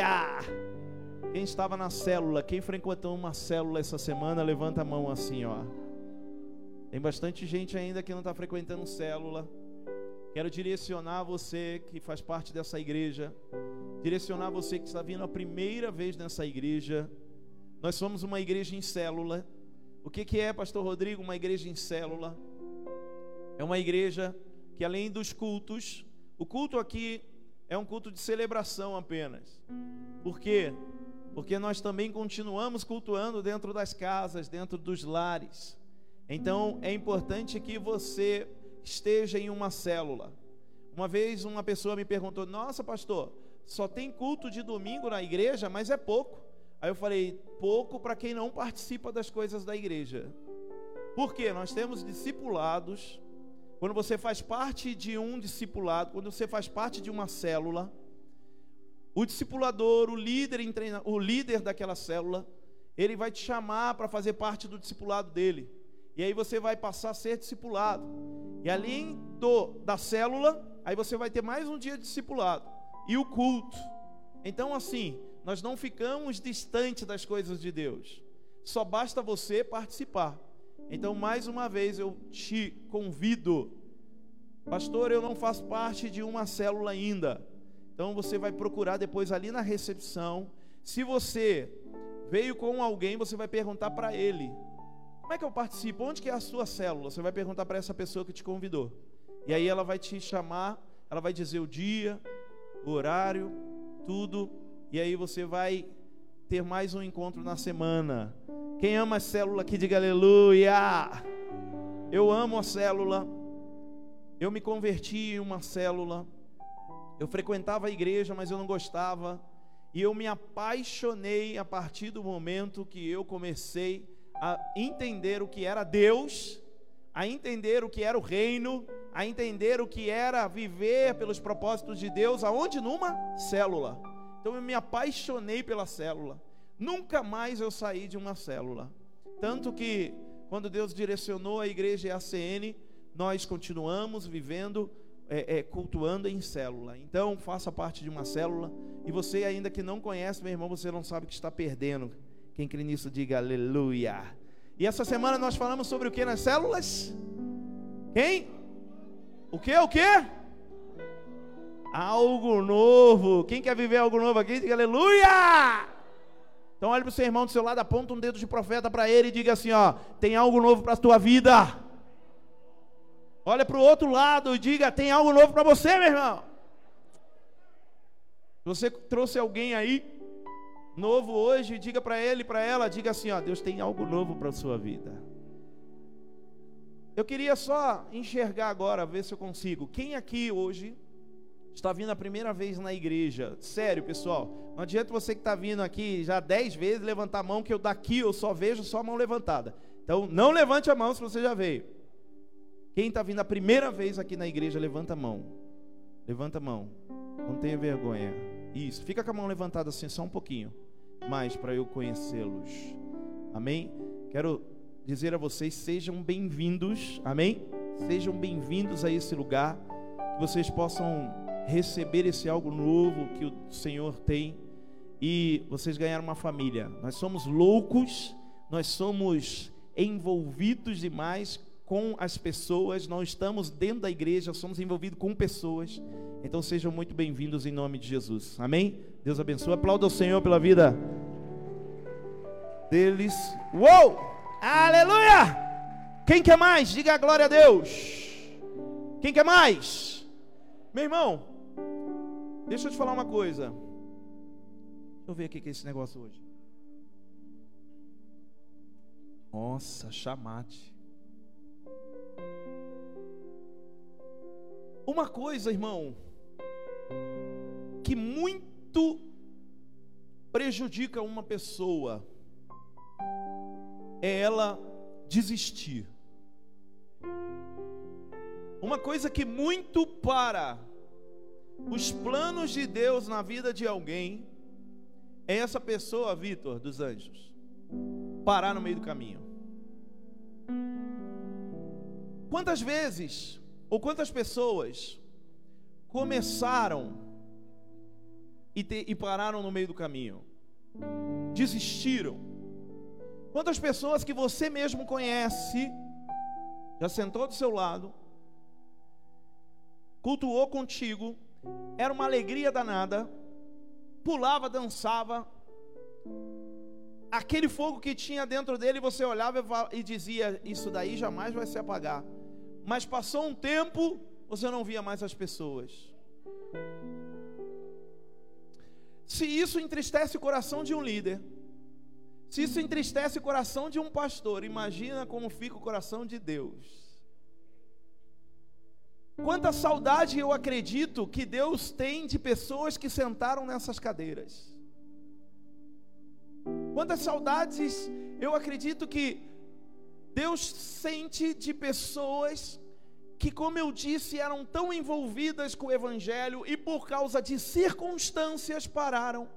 Aleluia! Quem estava na célula, quem frequentou uma célula essa semana, levanta a mão assim, ó. Tem bastante gente ainda que não está frequentando célula. Quero direcionar você que faz parte dessa igreja, direcionar você que está vindo a primeira vez nessa igreja. Nós somos uma igreja em célula. O que, que é, Pastor Rodrigo, uma igreja em célula? É uma igreja que, além dos cultos, o culto aqui é um culto de celebração apenas. Por quê? Porque nós também continuamos cultuando dentro das casas, dentro dos lares. Então é importante que você esteja em uma célula. Uma vez uma pessoa me perguntou: Nossa, pastor, só tem culto de domingo na igreja, mas é pouco. Aí eu falei: Pouco para quem não participa das coisas da igreja. Por quê? Nós temos discipulados. Quando você faz parte de um discipulado, quando você faz parte de uma célula, o discipulador, o líder, o líder daquela célula, ele vai te chamar para fazer parte do discipulado dele. E aí você vai passar a ser discipulado. E além do, da célula, aí você vai ter mais um dia de discipulado. E o culto. Então, assim, nós não ficamos distante das coisas de Deus. Só basta você participar. Então, mais uma vez, eu te convido. Pastor, eu não faço parte de uma célula ainda. Então, você vai procurar depois ali na recepção. Se você veio com alguém, você vai perguntar para ele como é que eu participo? Onde que é a sua célula? Você vai perguntar para essa pessoa que te convidou. E aí ela vai te chamar, ela vai dizer o dia, o horário, tudo. E aí você vai ter mais um encontro na semana. Quem ama a célula aqui, diga aleluia. Eu amo a célula. Eu me converti em uma célula. Eu frequentava a igreja, mas eu não gostava. E eu me apaixonei a partir do momento que eu comecei a entender o que era Deus, a entender o que era o reino, a entender o que era viver pelos propósitos de Deus, aonde? Numa célula. Então eu me apaixonei pela célula. Nunca mais eu saí de uma célula. Tanto que, quando Deus direcionou a igreja e a ACN, nós continuamos vivendo, é, é, cultuando em célula. Então, faça parte de uma célula. E você, ainda que não conhece, meu irmão, você não sabe que está perdendo. Quem crê nisso, diga aleluia. E essa semana nós falamos sobre o que nas células? Quem? O que? O que? Algo novo. Quem quer viver algo novo aqui, diga aleluia. Então olhe para o seu irmão do seu lado, aponta um dedo de profeta para ele e diga assim: ó, tem algo novo para a tua vida. Olha para o outro lado e diga: tem algo novo para você, meu irmão. Você trouxe alguém aí novo hoje, diga para ele, para ela, diga assim, ó, Deus tem algo novo para a sua vida. Eu queria só enxergar agora, ver se eu consigo. Quem aqui hoje está vindo a primeira vez na igreja? Sério, pessoal. Não adianta você que está vindo aqui já dez vezes levantar a mão, que eu daqui eu só vejo só a mão levantada. Então, não levante a mão se você já veio. Quem está vindo a primeira vez aqui na igreja, levanta a mão. Levanta a mão. Não tenha vergonha. Isso. Fica com a mão levantada assim, só um pouquinho mais para eu conhecê-los. Amém? Quero dizer a vocês: sejam bem-vindos, amém? Sejam bem-vindos a esse lugar, que vocês possam receber esse algo novo que o Senhor tem e vocês ganharam uma família. Nós somos loucos, nós somos envolvidos demais com as pessoas, não estamos dentro da igreja, somos envolvidos com pessoas. Então sejam muito bem-vindos em nome de Jesus. Amém? Deus abençoe. Aplauda o Senhor pela vida deles. Uou! Aleluia! Quem quer mais? Diga a glória a Deus. Quem quer mais? Meu irmão, deixa eu te falar uma coisa. Deixa eu ver o que é esse negócio hoje. Nossa, chamate. Uma coisa, irmão, que muito prejudica uma pessoa é ela desistir. Uma coisa que muito para os planos de Deus na vida de alguém é essa pessoa, Vitor, dos anjos, parar no meio do caminho. Quantas vezes ou quantas pessoas começaram e, te, e pararam no meio do caminho? Desistiram. Quantas pessoas que você mesmo conhece já sentou do seu lado, cultuou contigo, era uma alegria danada, pulava, dançava, aquele fogo que tinha dentro dele, você olhava e dizia: Isso daí jamais vai se apagar. Mas passou um tempo, você não via mais as pessoas. Se isso entristece o coração de um líder, se isso entristece o coração de um pastor, imagina como fica o coração de Deus. Quanta saudade eu acredito que Deus tem de pessoas que sentaram nessas cadeiras. Quantas saudades eu acredito que Deus sente de pessoas que, como eu disse, eram tão envolvidas com o Evangelho e por causa de circunstâncias pararam.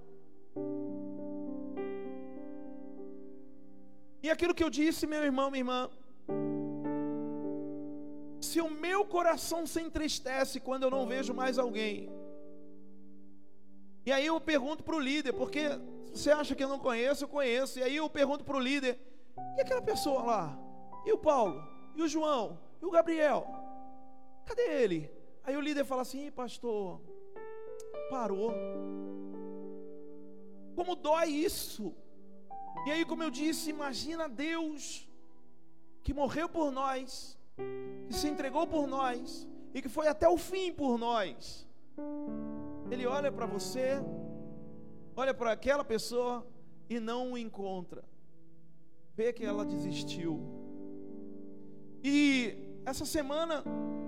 E aquilo que eu disse, meu irmão, minha irmã, se o meu coração se entristece quando eu não vejo mais alguém, e aí eu pergunto para o líder, porque você acha que eu não conheço? Eu conheço. E aí eu pergunto para o líder: e aquela pessoa lá? E o Paulo? E o João? E o Gabriel? Cadê ele? Aí o líder fala assim: pastor, parou. Como dói isso? E aí, como eu disse, imagina Deus que morreu por nós, que se entregou por nós e que foi até o fim por nós. Ele olha para você, olha para aquela pessoa e não o encontra. Vê que ela desistiu. E essa semana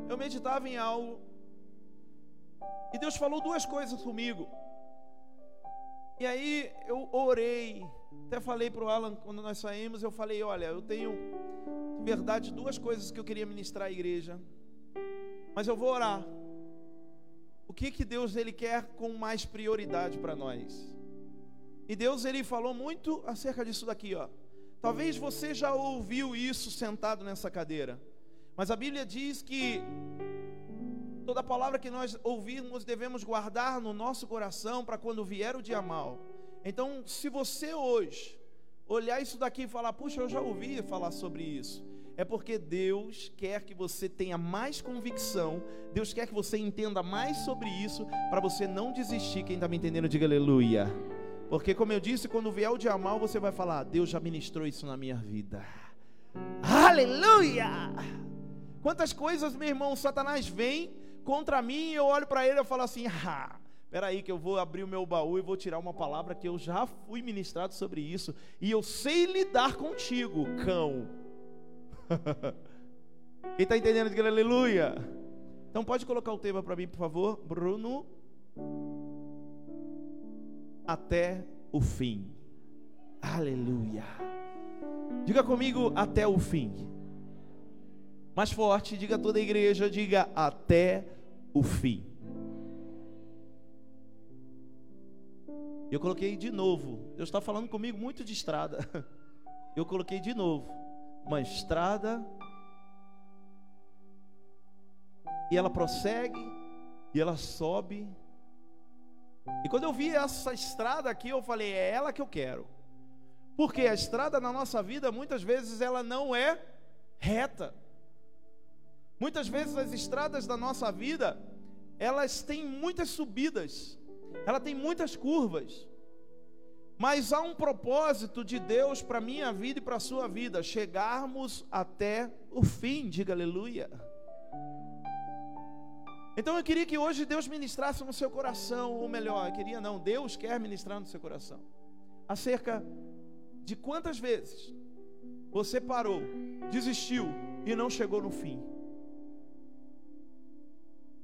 eu meditava em algo e Deus falou duas coisas comigo. E aí eu orei, até falei para o Alan quando nós saímos, eu falei, olha, eu tenho de verdade duas coisas que eu queria ministrar à igreja, mas eu vou orar. O que que Deus ele quer com mais prioridade para nós? E Deus ele falou muito acerca disso daqui, ó. Talvez você já ouviu isso sentado nessa cadeira. Mas a Bíblia diz que toda palavra que nós ouvirmos devemos guardar no nosso coração para quando vier o dia mal. Então, se você hoje olhar isso daqui e falar, puxa, eu já ouvi falar sobre isso, é porque Deus quer que você tenha mais convicção, Deus quer que você entenda mais sobre isso, para você não desistir. Quem está me entendendo, diga aleluia. Porque, como eu disse, quando vier o dia mal, você vai falar: Deus já ministrou isso na minha vida. Aleluia! Quantas coisas, meu irmão, Satanás vem contra mim e eu olho para ele e falo assim: ah, peraí, que eu vou abrir o meu baú e vou tirar uma palavra que eu já fui ministrado sobre isso, e eu sei lidar contigo, cão. Quem está entendendo, diga aleluia. Então pode colocar o tema para mim, por favor, Bruno. Até o fim. Aleluia. Diga comigo até o fim. Mais forte, diga toda a igreja, diga até o fim. Eu coloquei de novo. Deus está falando comigo muito de estrada. Eu coloquei de novo uma estrada e ela prossegue e ela sobe. E quando eu vi essa estrada aqui, eu falei, é ela que eu quero. Porque a estrada na nossa vida, muitas vezes, ela não é reta. Muitas vezes as estradas da nossa vida, elas têm muitas subidas, ela tem muitas curvas. Mas há um propósito de Deus para minha vida e para a sua vida, chegarmos até o fim, diga aleluia. Então eu queria que hoje Deus ministrasse no seu coração, ou melhor, eu queria não, Deus quer ministrar no seu coração, acerca de quantas vezes você parou, desistiu e não chegou no fim.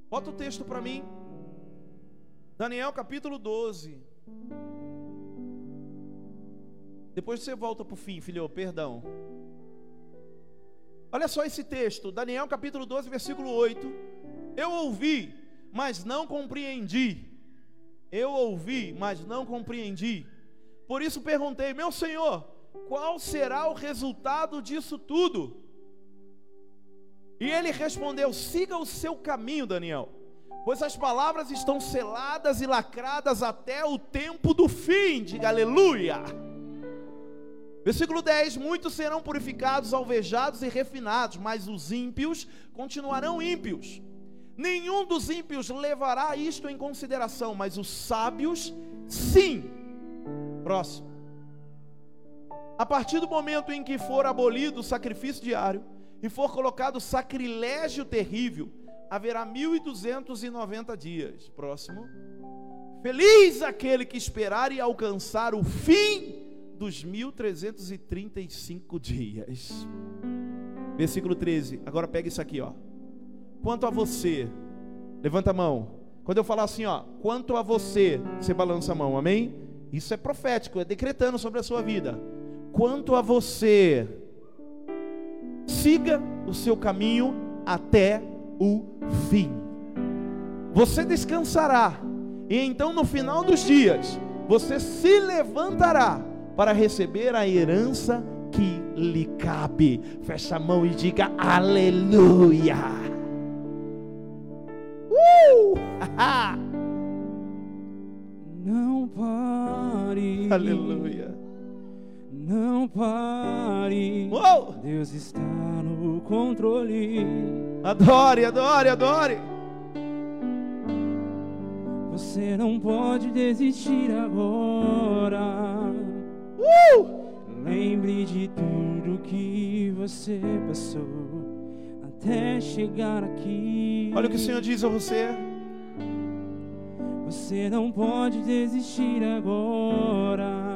Bota o texto para mim, Daniel capítulo 12. Depois você volta para o fim, filho, perdão. Olha só esse texto, Daniel capítulo 12, versículo 8. Eu ouvi, mas não compreendi. Eu ouvi, mas não compreendi. Por isso perguntei, meu Senhor, qual será o resultado disso tudo? E ele respondeu: siga o seu caminho, Daniel, pois as palavras estão seladas e lacradas até o tempo do fim. Diga aleluia. Versículo 10: Muitos serão purificados, alvejados e refinados, mas os ímpios continuarão ímpios. Nenhum dos ímpios levará isto em consideração, mas os sábios, sim. Próximo. A partir do momento em que for abolido o sacrifício diário e for colocado sacrilégio terrível, haverá 1290 dias. Próximo. Feliz aquele que esperar e alcançar o fim dos 1335 dias. Versículo 13. Agora pega isso aqui, ó. Quanto a você, levanta a mão. Quando eu falar assim, ó, quanto a você, você balança a mão, amém? Isso é profético, é decretando sobre a sua vida. Quanto a você, siga o seu caminho até o fim. Você descansará, e então no final dos dias, você se levantará para receber a herança que lhe cabe. Fecha a mão e diga aleluia. Uh! Não pare. aleluia. Não pare. Uou! Deus está no controle. Adore, adore, adore. Você não pode desistir agora. Uh! Lembre de tudo que você passou até chegar aqui. Olha o que o Senhor diz a você. Você não pode desistir agora.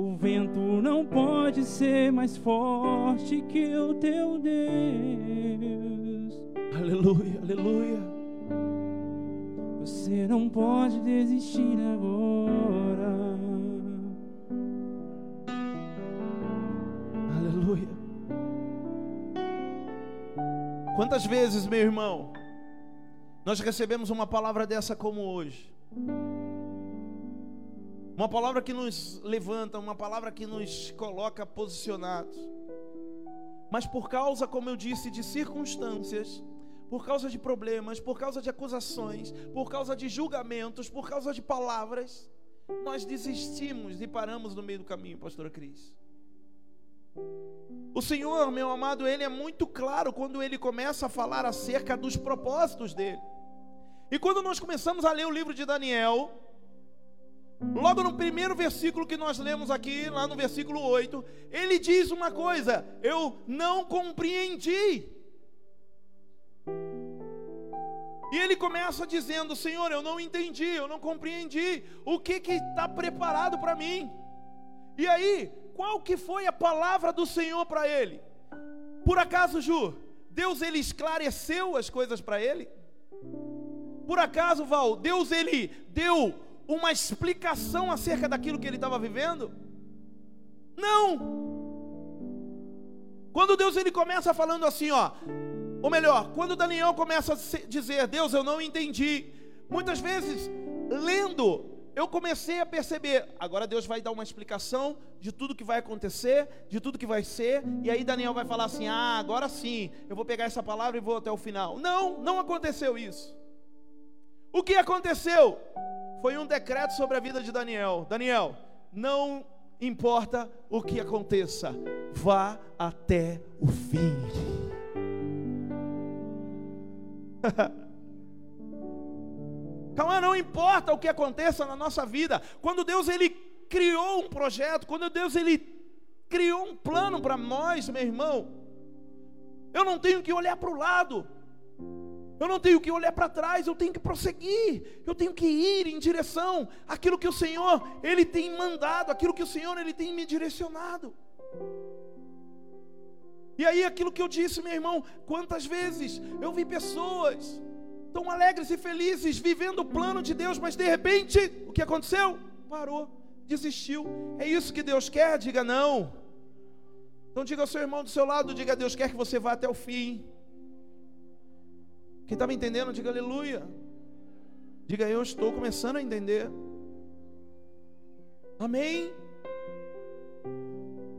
O vento não pode ser mais forte que o teu Deus. Aleluia, aleluia. Você não pode desistir agora. Aleluia. Quantas vezes, meu irmão, nós recebemos uma palavra dessa como hoje? Uma palavra que nos levanta, uma palavra que nos coloca posicionados. Mas por causa, como eu disse, de circunstâncias, por causa de problemas, por causa de acusações, por causa de julgamentos, por causa de palavras, nós desistimos e paramos no meio do caminho, pastora Cris. O Senhor, meu amado, ele é muito claro quando ele começa a falar acerca dos propósitos dele. E quando nós começamos a ler o livro de Daniel, logo no primeiro versículo que nós lemos aqui, lá no versículo 8, ele diz uma coisa: Eu não compreendi. E ele começa dizendo: Senhor, eu não entendi, eu não compreendi o que está preparado para mim. E aí, qual que foi a palavra do Senhor para ele? Por acaso, Ju, Deus ele esclareceu as coisas para ele? Por acaso, Val, Deus ele deu uma explicação acerca daquilo que ele estava vivendo? Não. Quando Deus ele começa falando assim, ó, ou melhor, quando Daniel começa a dizer, Deus, eu não entendi. Muitas vezes, lendo, eu comecei a perceber, agora Deus vai dar uma explicação de tudo que vai acontecer, de tudo que vai ser, e aí Daniel vai falar assim: "Ah, agora sim, eu vou pegar essa palavra e vou até o final". Não, não aconteceu isso. O que aconteceu? Foi um decreto sobre a vida de Daniel. Daniel, não importa o que aconteça, vá até o fim. Calma, não importa o que aconteça na nossa vida. Quando Deus ele criou um projeto, quando Deus ele criou um plano para nós, meu irmão, eu não tenho que olhar para o lado. Eu não tenho que olhar para trás, eu tenho que prosseguir. Eu tenho que ir em direção àquilo que o Senhor ele tem mandado, aquilo que o Senhor ele tem me direcionado. E aí aquilo que eu disse, meu irmão, quantas vezes eu vi pessoas tão alegres e felizes vivendo o plano de Deus, mas de repente, o que aconteceu? Parou, desistiu. É isso que Deus quer? Diga não. Então diga ao seu irmão do seu lado, diga Deus quer que você vá até o fim. Quem está me entendendo, diga aleluia. Diga eu estou começando a entender. Amém.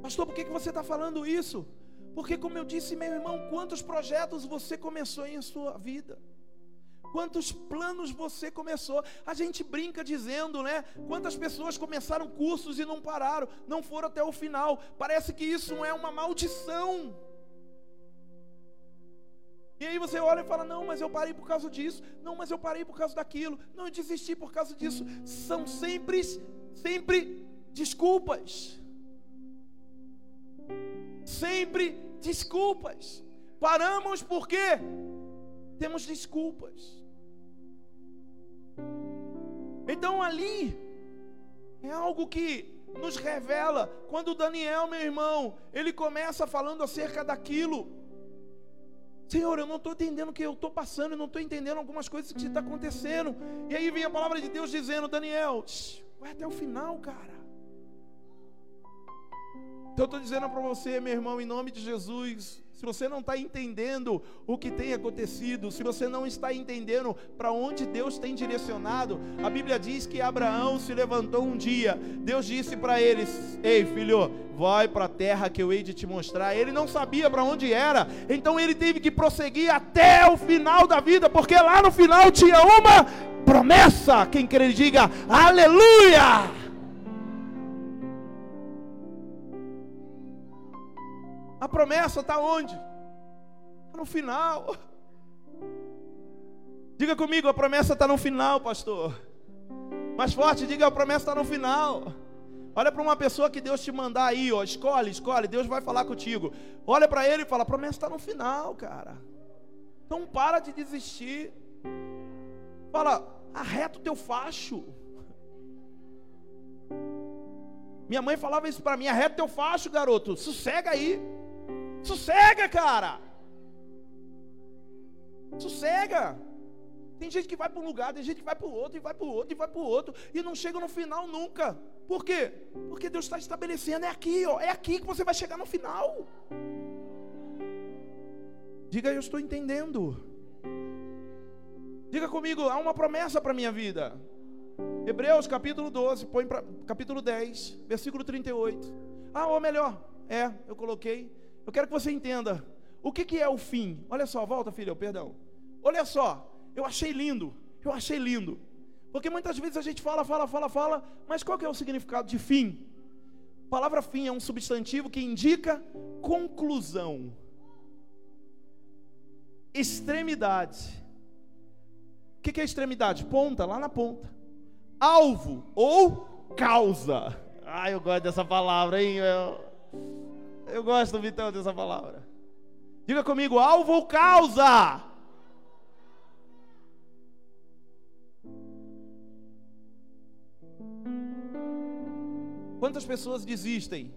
Pastor, por que, que você está falando isso? Porque, como eu disse, meu irmão, quantos projetos você começou em sua vida? Quantos planos você começou? A gente brinca dizendo, né? Quantas pessoas começaram cursos e não pararam, não foram até o final. Parece que isso é uma maldição. E aí você olha e fala: Não, mas eu parei por causa disso. Não, mas eu parei por causa daquilo. Não, eu desisti por causa disso. São sempre, sempre desculpas. Sempre desculpas. Paramos porque temos desculpas. Então ali é algo que nos revela quando Daniel, meu irmão, ele começa falando acerca daquilo. Senhor, eu não estou entendendo o que eu estou passando, eu não estou entendendo algumas coisas que está acontecendo. E aí vem a palavra de Deus dizendo: Daniel, vai até o final, cara. Então eu estou dizendo para você, meu irmão, em nome de Jesus, se você não está entendendo o que tem acontecido, se você não está entendendo para onde Deus tem direcionado, a Bíblia diz que Abraão se levantou um dia, Deus disse para eles: Ei filho, vai para a terra que eu hei de te mostrar. Ele não sabia para onde era, então ele teve que prosseguir até o final da vida, porque lá no final tinha uma promessa. Quem quer diga aleluia! A promessa está onde? Está no final. Diga comigo, a promessa está no final, pastor. Mais forte, diga a promessa está no final. Olha para uma pessoa que Deus te mandar aí, ó, escolhe, escolhe, Deus vai falar contigo. Olha para ele e fala: a promessa está no final, cara. Então para de desistir. Fala, arreta o teu facho. Minha mãe falava isso para mim: arreta o teu facho, garoto. Sossega aí. Sossega, cara. Sossega. Tem gente que vai para um lugar, tem gente que vai para o outro, e vai para o outro, e vai para o outro, e não chega no final nunca. Por quê? Porque Deus está estabelecendo, é aqui, ó, é aqui que você vai chegar no final. Diga, eu estou entendendo. Diga comigo, há uma promessa para a minha vida. Hebreus capítulo 12, põe para capítulo 10, versículo 38. Ah, ou melhor, é, eu coloquei eu quero que você entenda o que, que é o fim. Olha só, volta, filho, perdão. Olha só, eu achei lindo, eu achei lindo. Porque muitas vezes a gente fala, fala, fala, fala, mas qual que é o significado de fim? A palavra fim é um substantivo que indica conclusão, extremidade. O que, que é extremidade? Ponta, lá na ponta. Alvo ou causa. Ah, eu gosto dessa palavra, hein? Eu... Eu gosto, Vitão, dessa palavra. Diga comigo, alvo ou causa? Quantas pessoas desistem?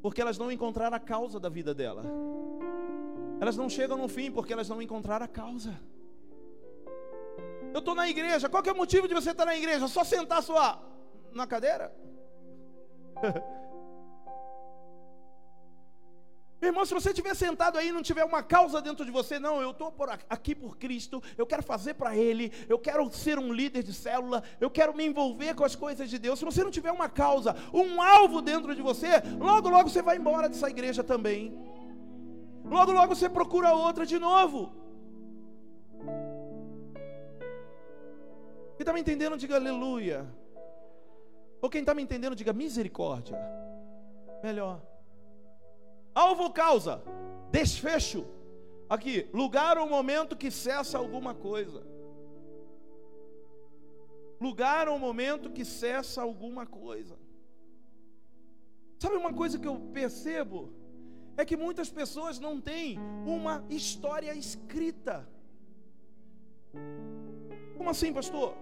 Porque elas não encontraram a causa da vida dela. Elas não chegam no fim porque elas não encontraram a causa. Eu estou na igreja. Qual é o motivo de você estar na igreja? Só sentar sua na cadeira? Irmão, se você estiver sentado aí e não tiver uma causa dentro de você, não, eu estou aqui por Cristo, eu quero fazer para Ele, eu quero ser um líder de célula, eu quero me envolver com as coisas de Deus. Se você não tiver uma causa, um alvo dentro de você, logo, logo você vai embora dessa igreja também. Logo, logo você procura outra de novo. Quem está me entendendo, diga aleluia. Ou quem está me entendendo, diga misericórdia. Melhor. Alvo causa, desfecho. Aqui, lugar ou momento que cessa alguma coisa. Lugar ou momento que cessa alguma coisa. Sabe uma coisa que eu percebo? É que muitas pessoas não têm uma história escrita. Como assim, pastor?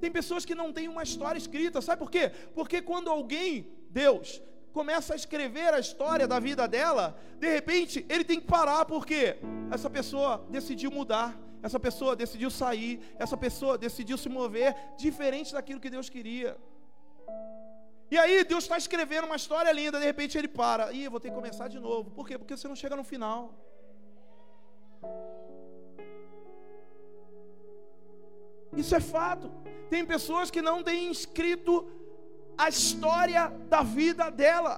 Tem pessoas que não têm uma história escrita, sabe por quê? Porque quando alguém, Deus, começa a escrever a história da vida dela, de repente ele tem que parar porque essa pessoa decidiu mudar, essa pessoa decidiu sair, essa pessoa decidiu se mover diferente daquilo que Deus queria. E aí Deus está escrevendo uma história linda, de repente ele para, e eu vou ter que começar de novo. Por quê? Porque você não chega no final. Isso é fato. Tem pessoas que não têm escrito a história da vida dela.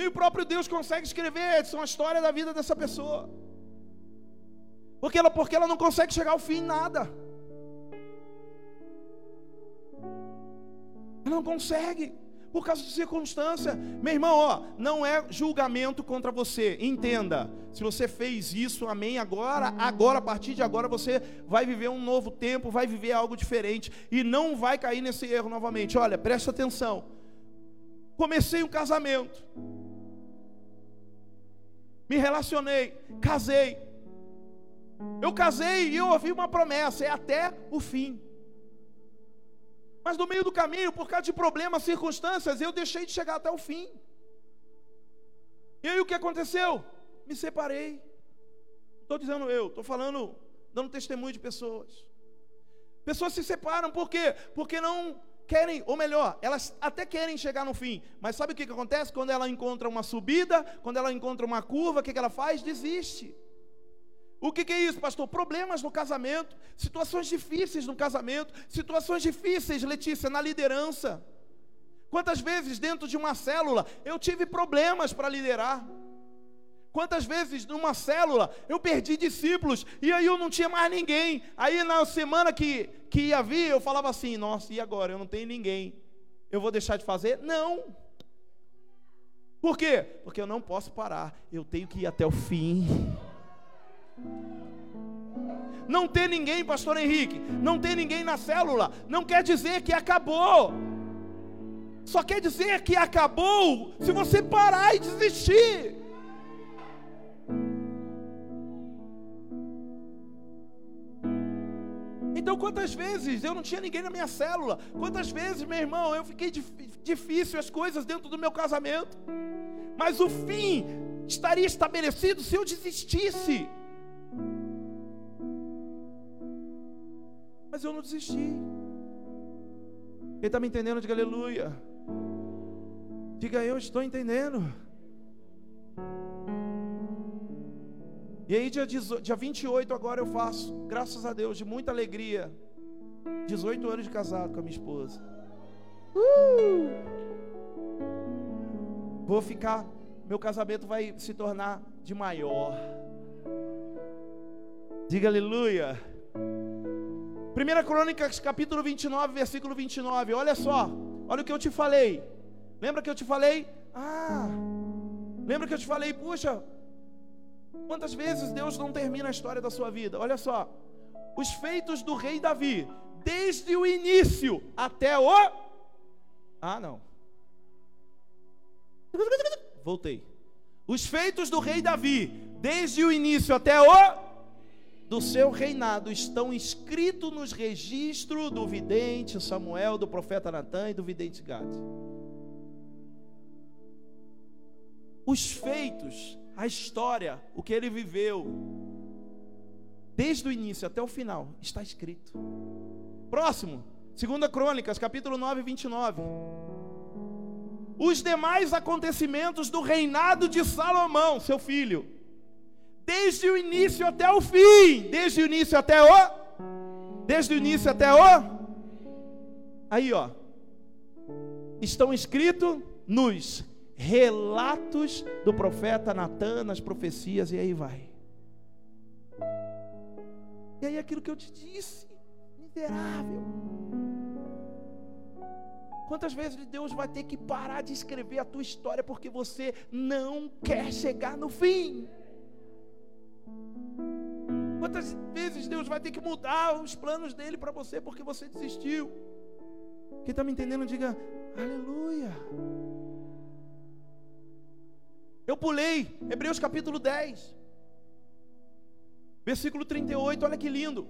E o próprio Deus consegue escrever Edson, a história da vida dessa pessoa. Porque ela, porque ela não consegue chegar ao fim em nada. Ela não consegue por causa de circunstância. Meu irmão, ó, não é julgamento contra você. Entenda. Se você fez isso, amém, agora, agora, a partir de agora, você vai viver um novo tempo, vai viver algo diferente e não vai cair nesse erro novamente. Olha, presta atenção. Comecei um casamento. Me relacionei, casei. Eu casei e eu ouvi uma promessa, é até o fim. Mas no meio do caminho, por causa de problemas, circunstâncias, eu deixei de chegar até o fim. E aí o que aconteceu? Me separei. Estou dizendo eu, estou falando, dando testemunho de pessoas. Pessoas se separam por quê? Porque não querem, ou melhor, elas até querem chegar no fim, mas sabe o que, que acontece? Quando ela encontra uma subida, quando ela encontra uma curva, o que, que ela faz? Desiste. O que, que, é isso, pastor? Problemas no casamento, situações difíceis no casamento, situações difíceis, Letícia, na liderança. Quantas vezes dentro de uma célula eu tive problemas para liderar? Quantas vezes numa célula eu perdi discípulos e aí eu não tinha mais ninguém? Aí na semana que, que ia vir, eu falava assim: nossa, e agora? Eu não tenho ninguém. Eu vou deixar de fazer? Não. Por quê? Porque eu não posso parar, eu tenho que ir até o fim. Não ter ninguém, pastor Henrique, não ter ninguém na célula, não quer dizer que acabou. Só quer dizer que acabou se você parar e desistir. Então, quantas vezes eu não tinha ninguém na minha célula? Quantas vezes, meu irmão, eu fiquei difícil as coisas dentro do meu casamento? Mas o fim estaria estabelecido se eu desistisse. Mas eu não desisti. Quem está me entendendo, diga aleluia. Diga eu estou entendendo. E aí, dia, dia 28 agora eu faço, graças a Deus, de muita alegria. 18 anos de casado com a minha esposa. Uh! Vou ficar, meu casamento vai se tornar de maior. Diga aleluia. 1 Crônicas, capítulo 29, versículo 29. Olha só, olha o que eu te falei. Lembra que eu te falei? Ah, lembra que eu te falei, puxa, quantas vezes Deus não termina a história da sua vida? Olha só, os feitos do rei Davi, desde o início até o. Ah, não. Voltei. Os feitos do rei Davi, desde o início até o do seu reinado estão escritos nos registros do vidente Samuel, do profeta Natan e do vidente Gade. Os feitos, a história, o que ele viveu, desde o início até o final, está escrito. Próximo, 2 Crônicas, capítulo 9, 29. Os demais acontecimentos do reinado de Salomão, seu filho desde o início até o fim, desde o início até o desde o início até o Aí, ó. Estão escritos nos relatos do profeta Natan, nas profecias e aí vai. E aí aquilo que eu te disse, miserável. Quantas vezes Deus vai ter que parar de escrever a tua história porque você não quer chegar no fim? Quantas vezes Deus vai ter que mudar os planos dele para você porque você desistiu? Quem está me entendendo, diga aleluia. Eu pulei, Hebreus capítulo 10, versículo 38, olha que lindo.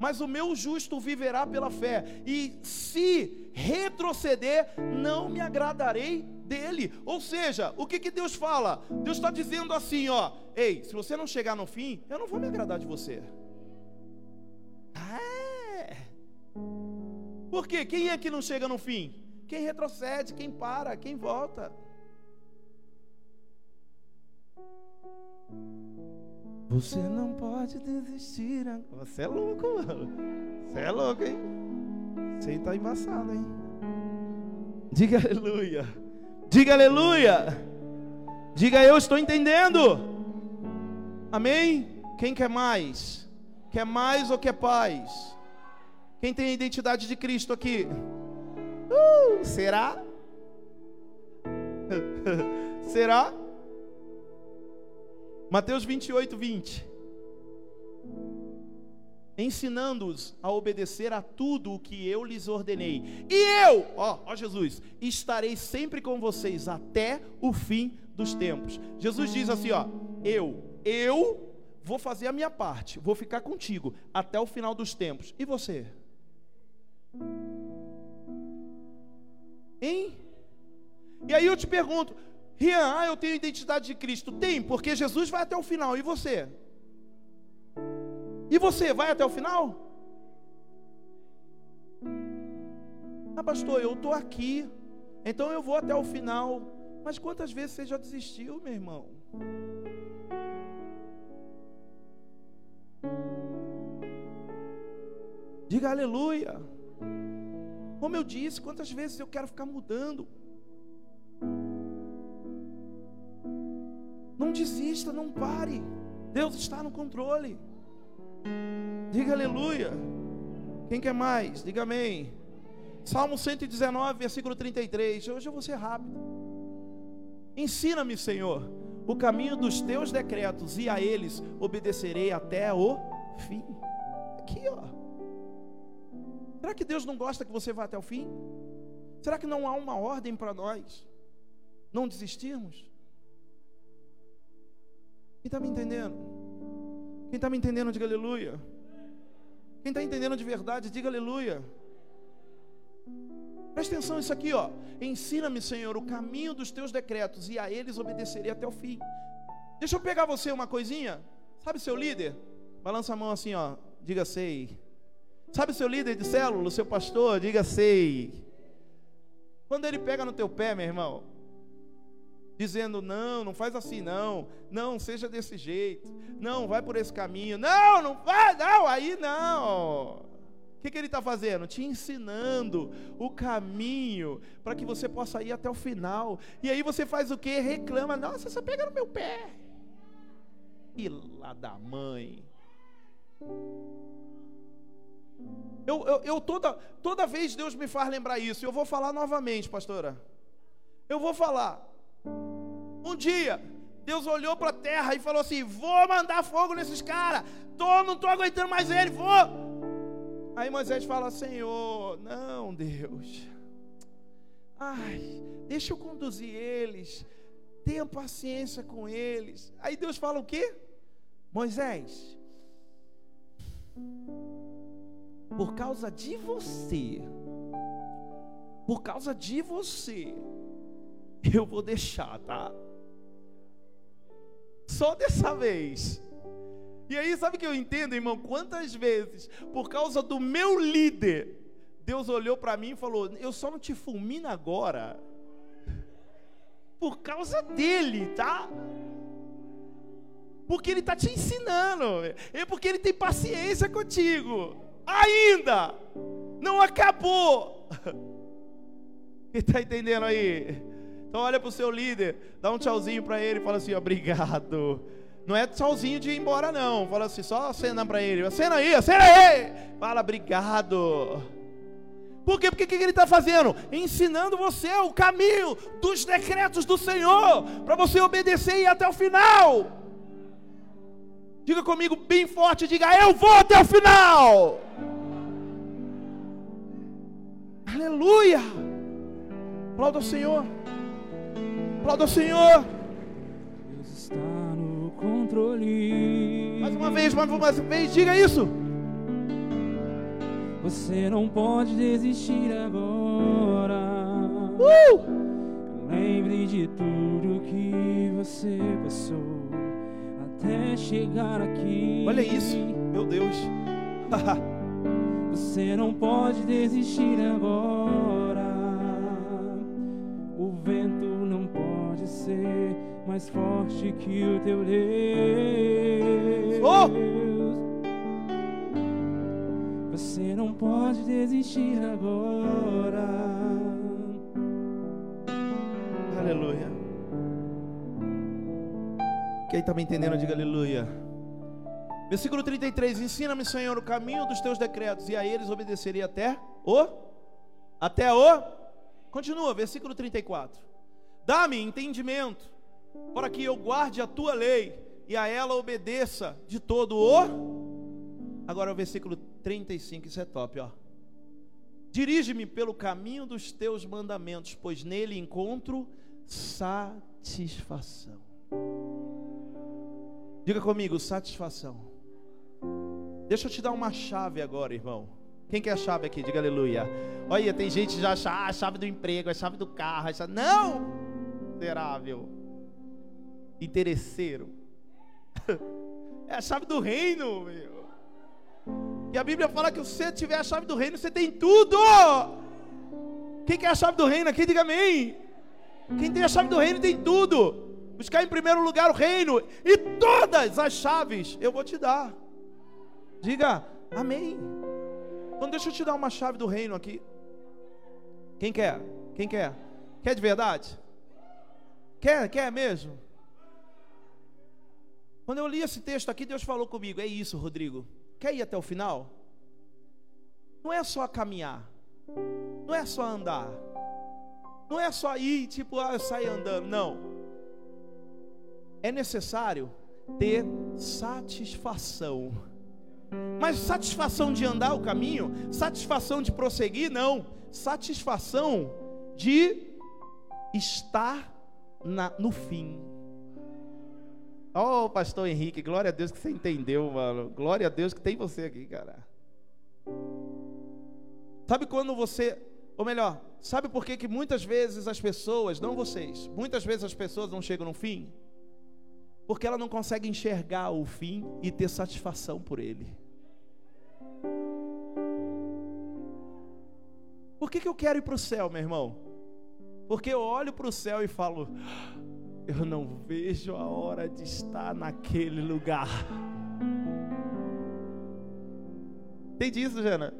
Mas o meu justo viverá pela fé, e se retroceder, não me agradarei dele. Ou seja, o que, que Deus fala? Deus está dizendo assim: ó, ei, se você não chegar no fim, eu não vou me agradar de você. É. Por quê? Quem é que não chega no fim? Quem retrocede, quem para, quem volta. Você não pode desistir. Você é louco, mano. Você é louco, hein? Você está embaçado, hein? Diga aleluia. Diga aleluia. Diga eu estou entendendo. Amém? Quem quer mais? Quer mais ou quer paz? Quem tem a identidade de Cristo aqui? Uh, será? será? Mateus 28, 20. Ensinando-os a obedecer a tudo o que eu lhes ordenei. E eu, ó, ó Jesus, estarei sempre com vocês até o fim dos tempos. Jesus diz assim, ó, eu, eu vou fazer a minha parte, vou ficar contigo até o final dos tempos. E você? Hein? E aí eu te pergunto, Rian, ah, eu tenho identidade de Cristo. Tem, porque Jesus vai até o final. E você? E você, vai até o final? Ah, pastor, eu estou aqui. Então eu vou até o final. Mas quantas vezes você já desistiu, meu irmão? Diga aleluia. Como eu disse, quantas vezes eu quero ficar mudando. Não desista, não pare. Deus está no controle. Diga aleluia. Quem quer mais? Diga amém. Salmo 119, versículo 33. Hoje eu vou ser rápido. Ensina-me, Senhor, o caminho dos teus decretos, e a eles obedecerei até o fim. Aqui, ó. Será que Deus não gosta que você vá até o fim? Será que não há uma ordem para nós? Não desistirmos? Quem está me entendendo? Quem está me entendendo, diga aleluia. Quem está entendendo de verdade, diga aleluia. Presta atenção nisso aqui, ó. Ensina-me, Senhor, o caminho dos teus decretos e a eles obedecerei até o fim. Deixa eu pegar você uma coisinha. Sabe seu líder? Balança a mão assim, ó. Diga sei. Sabe seu líder de célula, seu pastor? Diga sei. Quando ele pega no teu pé, meu irmão, dizendo: não, não faz assim, não, não, seja desse jeito, não, vai por esse caminho, não, não vai, não, aí não. O que, que ele está fazendo? Te ensinando o caminho para que você possa ir até o final. E aí você faz o que? Reclama, nossa, você pega no meu pé. E lá da mãe. Eu, eu, eu, toda, toda vez Deus me faz lembrar isso. Eu vou falar novamente, pastora. Eu vou falar. Um dia, Deus olhou para a terra e falou assim: Vou mandar fogo nesses caras. Tô, não estou aguentando mais ele, vou. Aí Moisés fala: Senhor, não, Deus. Ai, deixa eu conduzir eles. Tenha paciência com eles. Aí Deus fala o quê? Moisés, por causa de você, por causa de você, eu vou deixar, tá? Só dessa vez. E aí, sabe o que eu entendo, irmão? Quantas vezes, por causa do meu líder, Deus olhou para mim e falou: Eu só não te fulmino agora, por causa dele, tá? Porque ele está te ensinando, é porque ele tem paciência contigo, ainda, não acabou. Está entendendo aí? Então olha para o seu líder, dá um tchauzinho para ele e fala assim: obrigado. Não é tchauzinho de ir embora, não. Fala assim, só acena para ele. Acena aí, acena aí. Fala, obrigado. Por quê? Porque o que ele está fazendo? Ensinando você o caminho dos decretos do Senhor, para você obedecer e ir até o final. Diga comigo bem forte, diga, eu vou até o final. Aleluia. Aplauda o Senhor. Aplauda o Senhor. Deus está no controle. Mais uma vez, mais uma vez, diga isso. Você não pode desistir agora. Uh! Lembre de tudo que você passou até chegar aqui. Olha isso, meu Deus. você não pode desistir agora. Mais forte que o teu Deus. Oh! Você não pode desistir agora. Aleluia. Quem está me entendendo, diga aleluia. Versículo 33: Ensina-me, Senhor, o caminho dos teus decretos, e a eles obedecerei até o. Até o. Continua, versículo 34. Dá-me entendimento, para que eu guarde a tua lei e a ela obedeça de todo o. Agora o versículo 35, isso é top, ó. Dirige-me pelo caminho dos teus mandamentos, pois nele encontro satisfação. Diga comigo, satisfação. Deixa eu te dar uma chave agora, irmão. Quem quer a chave aqui? Diga aleluia. Olha, tem gente já acha ah, a chave do emprego, a chave do carro, a chave... Não! Miserável. Interesseiro. É a chave do reino, meu. E a Bíblia fala que se você tiver a chave do reino, você tem tudo. Quem quer a chave do reino aqui, diga amém. Quem tem a chave do reino tem tudo. Buscar em primeiro lugar o reino e todas as chaves eu vou te dar. Diga amém. Então deixa eu te dar uma chave do reino aqui. Quem quer? Quem quer? Quer de verdade? Quer? Quer mesmo? Quando eu li esse texto aqui, Deus falou comigo: é isso, Rodrigo. Quer ir até o final? Não é só caminhar, não é só andar, não é só ir, tipo, ah, eu saio andando, não. É necessário ter satisfação. Mas satisfação de andar o caminho, satisfação de prosseguir, não. Satisfação de estar na, no fim. Oh, pastor Henrique, glória a Deus que você entendeu, mano. Glória a Deus que tem você aqui, cara. Sabe quando você, ou melhor, sabe por que, que muitas vezes as pessoas, não vocês, muitas vezes as pessoas não chegam no fim? Porque ela não consegue enxergar o fim e ter satisfação por ele. Por que, que eu quero ir para o céu, meu irmão? Porque eu olho para o céu e falo, eu não vejo a hora de estar naquele lugar. Entende isso, Jana?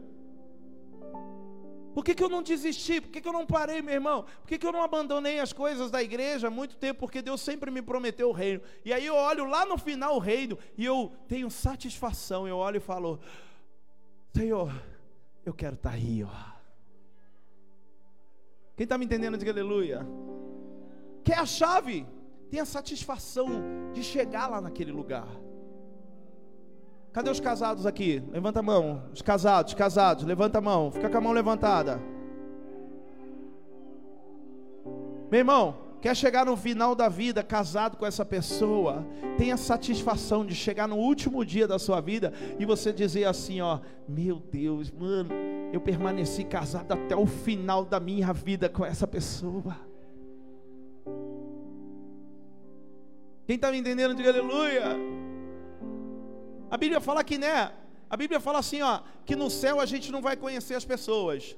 Por que, que eu não desisti? Por que, que eu não parei, meu irmão? Por que, que eu não abandonei as coisas da igreja há muito tempo? Porque Deus sempre me prometeu o reino. E aí eu olho lá no final o reino e eu tenho satisfação. Eu olho e falo: Senhor, eu quero estar aí, ó. Quem está me entendendo, diga aleluia. Quer a chave? Tem a satisfação de chegar lá naquele lugar. Cadê os casados aqui? Levanta a mão. Os casados, casados, levanta a mão. Fica com a mão levantada. Meu irmão, quer chegar no final da vida casado com essa pessoa? Tenha satisfação de chegar no último dia da sua vida e você dizer assim, ó, meu Deus, mano, eu permaneci casado até o final da minha vida com essa pessoa. Quem está me entendendo, diga aleluia. A Bíblia fala que, né? A Bíblia fala assim, ó, que no céu a gente não vai conhecer as pessoas.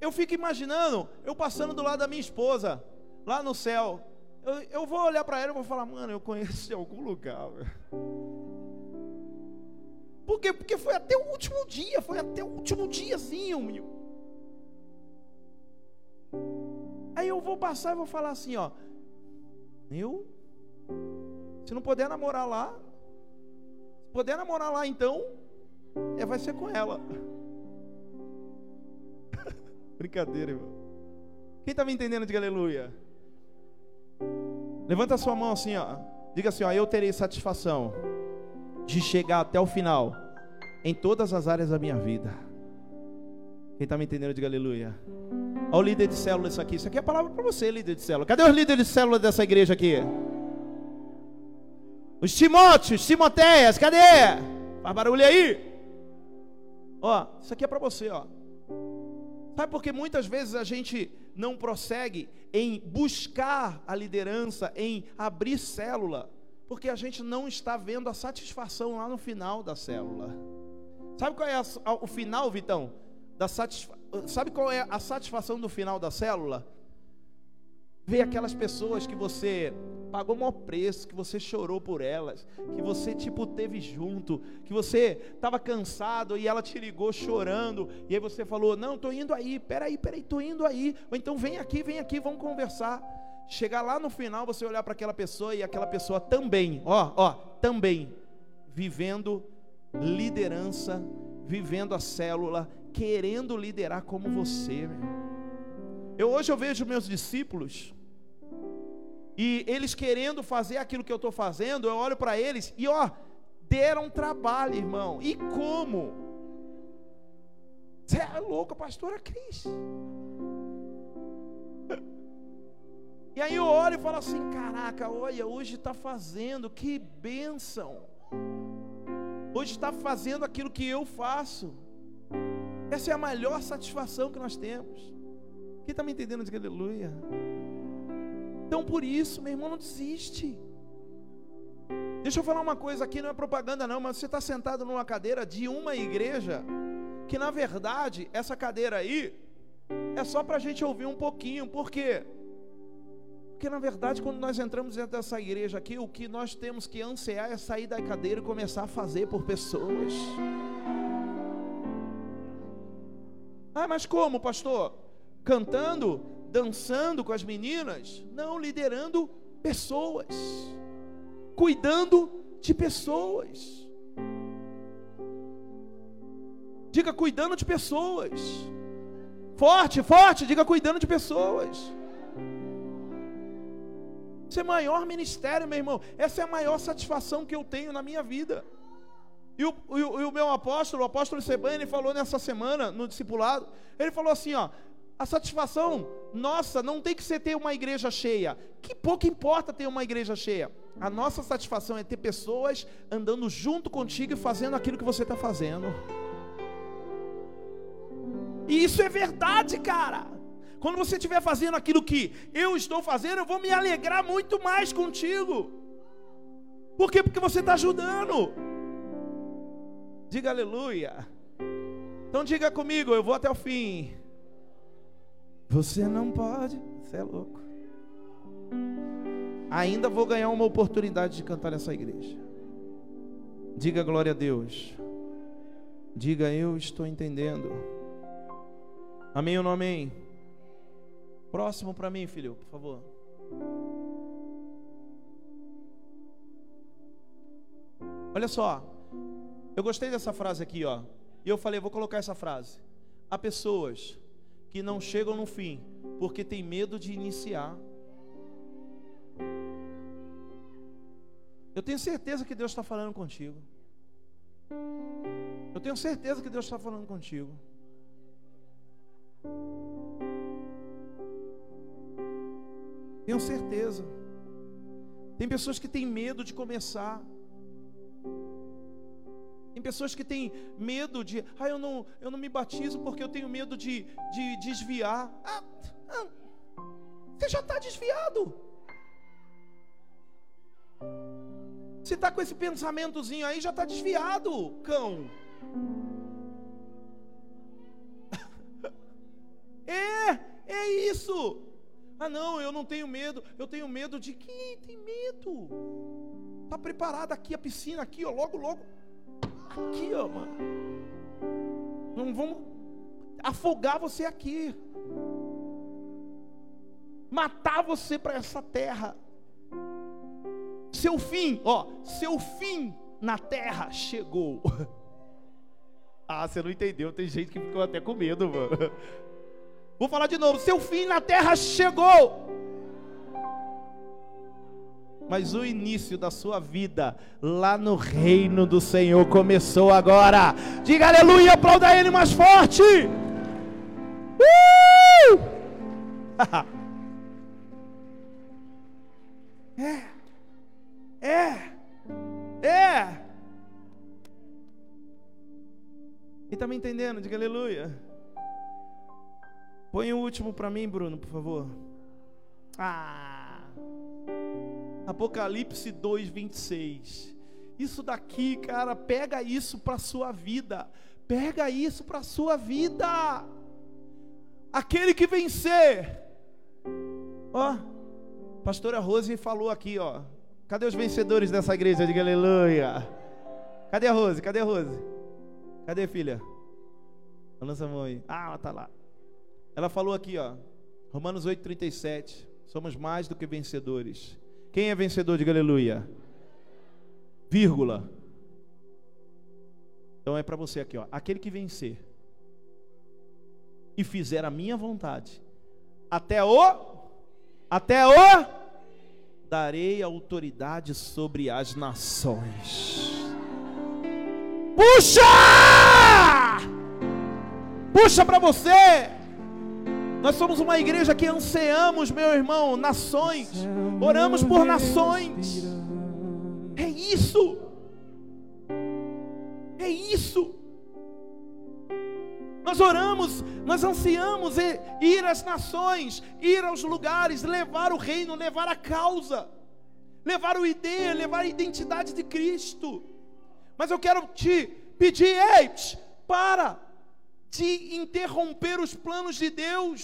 Eu fico imaginando, eu passando do lado da minha esposa, lá no céu. Eu, eu vou olhar para ela e vou falar, mano, eu conheço algum lugar. Por quê? Porque foi até o último dia, foi até o último diazinho, meu. Aí eu vou passar e vou falar assim, ó. Eu, se não puder namorar lá, se puder namorar lá então, é, vai ser com ela. Brincadeira, irmão. Quem está me entendendo, diga aleluia. Levanta a sua mão assim, ó. Diga assim, ó, eu terei satisfação de chegar até o final em todas as áreas da minha vida. Quem está me entendendo, diga aleluia. Olha o líder de célula isso aqui. Isso aqui é a palavra para você, líder de célula. Cadê os líderes de célula dessa igreja aqui? Os Timóteos, Timoteias, cadê? Faz barulho aí. Ó, isso aqui é para você, ó. Sabe por que muitas vezes a gente não prossegue em buscar a liderança, em abrir célula? Porque a gente não está vendo a satisfação lá no final da célula. Sabe qual é a, o final, Vitão? Da satisfa... Sabe qual é a satisfação do final da célula? Ver aquelas pessoas que você pagou o maior preço, que você chorou por elas, que você tipo teve junto, que você estava cansado e ela te ligou chorando, e aí você falou: "Não, tô indo aí, peraí, peraí, tô indo aí". Ou então vem aqui, vem aqui, vamos conversar. Chegar lá no final, você olhar para aquela pessoa e aquela pessoa também, ó, ó, também vivendo liderança, vivendo a célula, querendo liderar como você. Eu hoje eu vejo meus discípulos e eles querendo fazer aquilo que eu estou fazendo, eu olho para eles e ó, deram trabalho, irmão. E como? Você é louco, pastora Cris. E aí eu olho e falo assim: caraca, olha, hoje está fazendo, que bênção. Hoje está fazendo aquilo que eu faço. Essa é a maior satisfação que nós temos. Quem está me entendendo? Diga aleluia. Então por isso, meu irmão, não desiste. Deixa eu falar uma coisa aqui, não é propaganda não, mas você está sentado numa cadeira de uma igreja, que na verdade, essa cadeira aí, é só para a gente ouvir um pouquinho, por quê? Porque na verdade, quando nós entramos dentro dessa igreja aqui, o que nós temos que ansiar é sair da cadeira e começar a fazer por pessoas. Ah, mas como, pastor? Cantando, dançando com as meninas? Não, liderando pessoas, cuidando de pessoas. Diga cuidando de pessoas. Forte, forte, diga cuidando de pessoas. Isso é maior ministério, meu irmão. Essa é a maior satisfação que eu tenho na minha vida. E o, e o, e o meu apóstolo, o apóstolo Seban, ele falou nessa semana, no discipulado, ele falou assim: ó, a satisfação nossa não tem que ser ter uma igreja cheia. Que pouco importa ter uma igreja cheia. A nossa satisfação é ter pessoas andando junto contigo e fazendo aquilo que você está fazendo. E isso é verdade, cara. Quando você estiver fazendo aquilo que eu estou fazendo, eu vou me alegrar muito mais contigo. Por quê? Porque você está ajudando. Diga aleluia. Então diga comigo, eu vou até o fim. Você não pode, você é louco. Ainda vou ganhar uma oportunidade de cantar nessa igreja. Diga glória a Deus. Diga eu estou entendendo. Amém ou não amém? Próximo para mim, filho, por favor. Olha só, eu gostei dessa frase aqui, ó. E eu falei, vou colocar essa frase. Há pessoas que não chegam no fim porque tem medo de iniciar. Eu tenho certeza que Deus está falando contigo. Eu tenho certeza que Deus está falando contigo. Tenho certeza. Tem pessoas que têm medo de começar. Tem pessoas que têm medo de, ah, eu não, eu não me batizo porque eu tenho medo de, de desviar. Ah, ah, você já está desviado. Você está com esse pensamentozinho aí, já está desviado, cão. É, é isso. Ah, não, eu não tenho medo. Eu tenho medo de que tem medo. Tá preparado aqui a piscina aqui, ó, logo logo. Aqui, ó, mano. Não vamos afogar você aqui. Matar você para essa terra. Seu fim, ó, seu fim na terra chegou. Ah, você não entendeu. Tem gente que ficou até com medo, mano. Vou falar de novo: seu fim na terra chegou. Mas o início da sua vida lá no reino do Senhor começou agora. Diga aleluia, aplauda Ele mais forte. Uh! é, é, é. E está me entendendo? Diga aleluia. Põe o último para mim, Bruno, por favor. Ah. Apocalipse 2, 26. Isso daqui, cara, pega isso para sua vida. Pega isso para sua vida. Aquele que vencer. Ó, pastora Rose falou aqui, ó. Cadê os vencedores dessa igreja? Diga aleluia. Cadê a Rose? Cadê a Rose? Cadê, filha? Lança a aí. Ah, ela tá lá. Ela falou aqui, ó, Romanos 8:37, somos mais do que vencedores. Quem é vencedor? Diga aleluia. Vírgula. Então é para você aqui, ó. Aquele que vencer e fizer a minha vontade, até o até o darei autoridade sobre as nações. Puxa! Puxa para você! Nós somos uma igreja que anseamos, meu irmão, nações. Oramos por nações. É isso. É isso. Nós oramos, nós ansiamos ir às nações, ir aos lugares, levar o reino, levar a causa, levar o ID, levar a identidade de Cristo. Mas eu quero te pedir, ei, para de interromper os planos de Deus.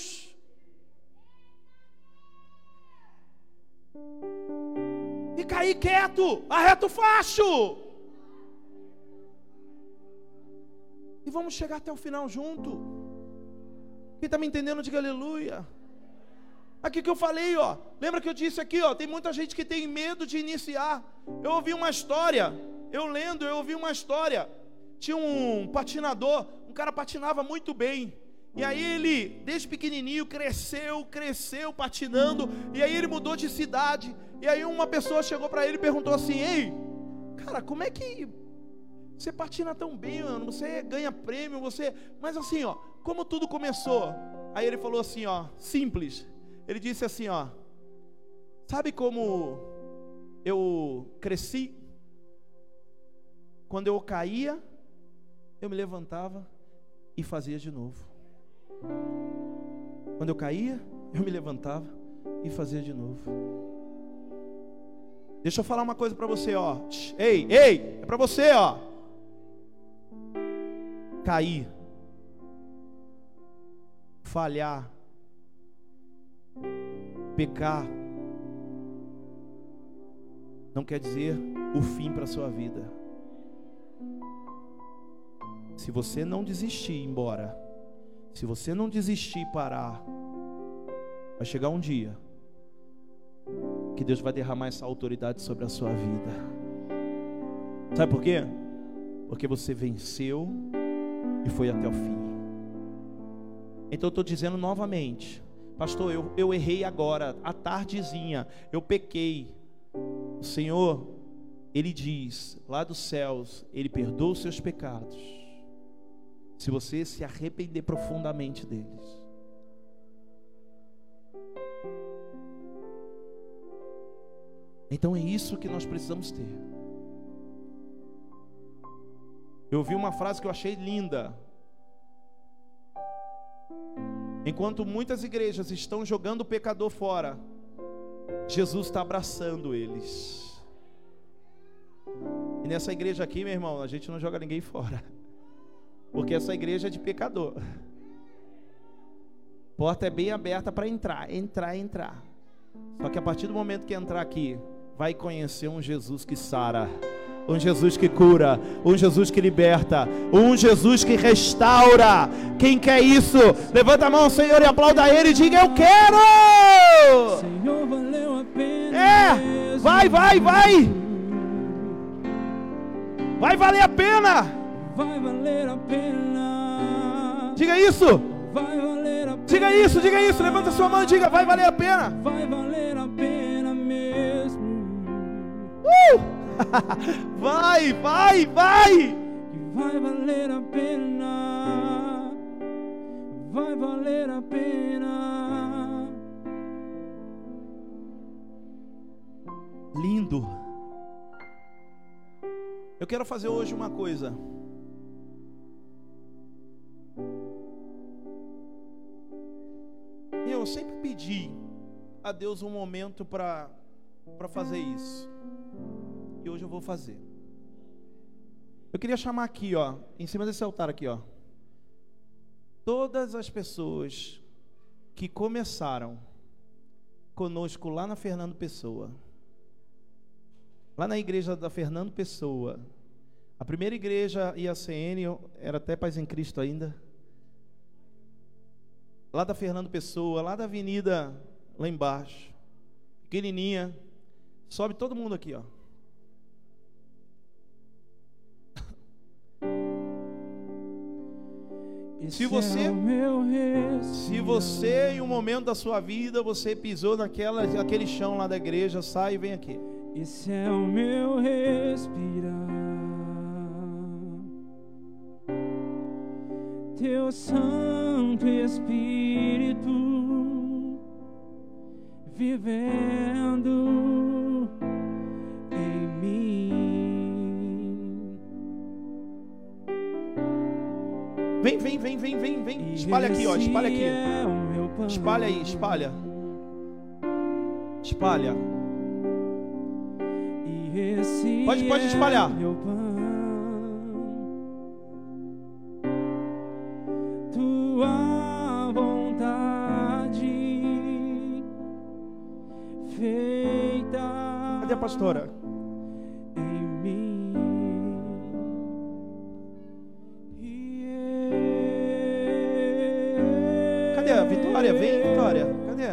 E cair quieto, arreta o facho. E vamos chegar até o final junto. Quem está me entendendo, diga aleluia. Aqui que eu falei, ó. Lembra que eu disse aqui, ó. Tem muita gente que tem medo de iniciar. Eu ouvi uma história. Eu lendo, eu ouvi uma história. Tinha um patinador cara patinava muito bem. E aí ele, desde pequenininho, cresceu, cresceu patinando. E aí ele mudou de cidade. E aí uma pessoa chegou para ele e perguntou assim: Ei, cara, como é que você patina tão bem, mano? Você ganha prêmio, você. Mas assim, ó, como tudo começou? Aí ele falou assim, ó, simples. Ele disse assim, ó, sabe como eu cresci? Quando eu caía, eu me levantava e fazia de novo. Quando eu caía, eu me levantava e fazia de novo. Deixa eu falar uma coisa para você, ó. Ei, ei, é para você, ó. Cair, falhar, pecar, não quer dizer o fim para sua vida. Se você não desistir ir embora, se você não desistir parar, vai chegar um dia que Deus vai derramar essa autoridade sobre a sua vida. Sabe por quê? Porque você venceu e foi até o fim. Então eu estou dizendo novamente, pastor, eu, eu errei agora, à tardezinha, eu pequei. O Senhor, Ele diz lá dos céus, Ele perdoa os seus pecados se você se arrepender profundamente deles. Então é isso que nós precisamos ter. Eu ouvi uma frase que eu achei linda. Enquanto muitas igrejas estão jogando o pecador fora, Jesus está abraçando eles. E nessa igreja aqui, meu irmão, a gente não joga ninguém fora. Porque essa igreja é de pecador. Porta é bem aberta para entrar, entrar, entrar. Só que a partir do momento que entrar aqui, vai conhecer um Jesus que sara, um Jesus que cura, um Jesus que liberta, um Jesus que restaura. Quem quer isso? Levanta a mão, Senhor, e aplauda Ele e diga: Eu quero! Senhor, valeu a pena. É, vai, vai, vai. Vai valer a pena vai valer a pena. Diga isso. Vai valer a pena. Diga isso, diga isso. Levanta sua mão e diga: vai valer a pena. Vai valer a pena mesmo. Uh! vai, vai, vai. Vai valer a pena. Vai valer a pena. Lindo. Eu quero fazer hoje uma coisa. Eu sempre pedi a Deus um momento para fazer isso. E hoje eu vou fazer. Eu queria chamar aqui, ó, em cima desse altar aqui, ó, todas as pessoas que começaram conosco lá na Fernando Pessoa. Lá na igreja da Fernando Pessoa. A primeira igreja IACN era até Paz em Cristo ainda lá da Fernando Pessoa, lá da avenida lá embaixo, pequenininha, sobe todo mundo aqui, ó. Se você, é se você em um momento da sua vida você pisou naquela, naquele chão lá da igreja, sai e vem aqui. Esse é o meu respirar. Teu Santo Espírito vivendo em mim. Vem, vem, vem, vem, vem, vem. Espalha aqui, ó, espalha aqui. é. Espalha aí, espalha. Espalha. Pode- pode é espalhar. Pastora? Cadê a Vitória? Vem, Vitória. Cadê?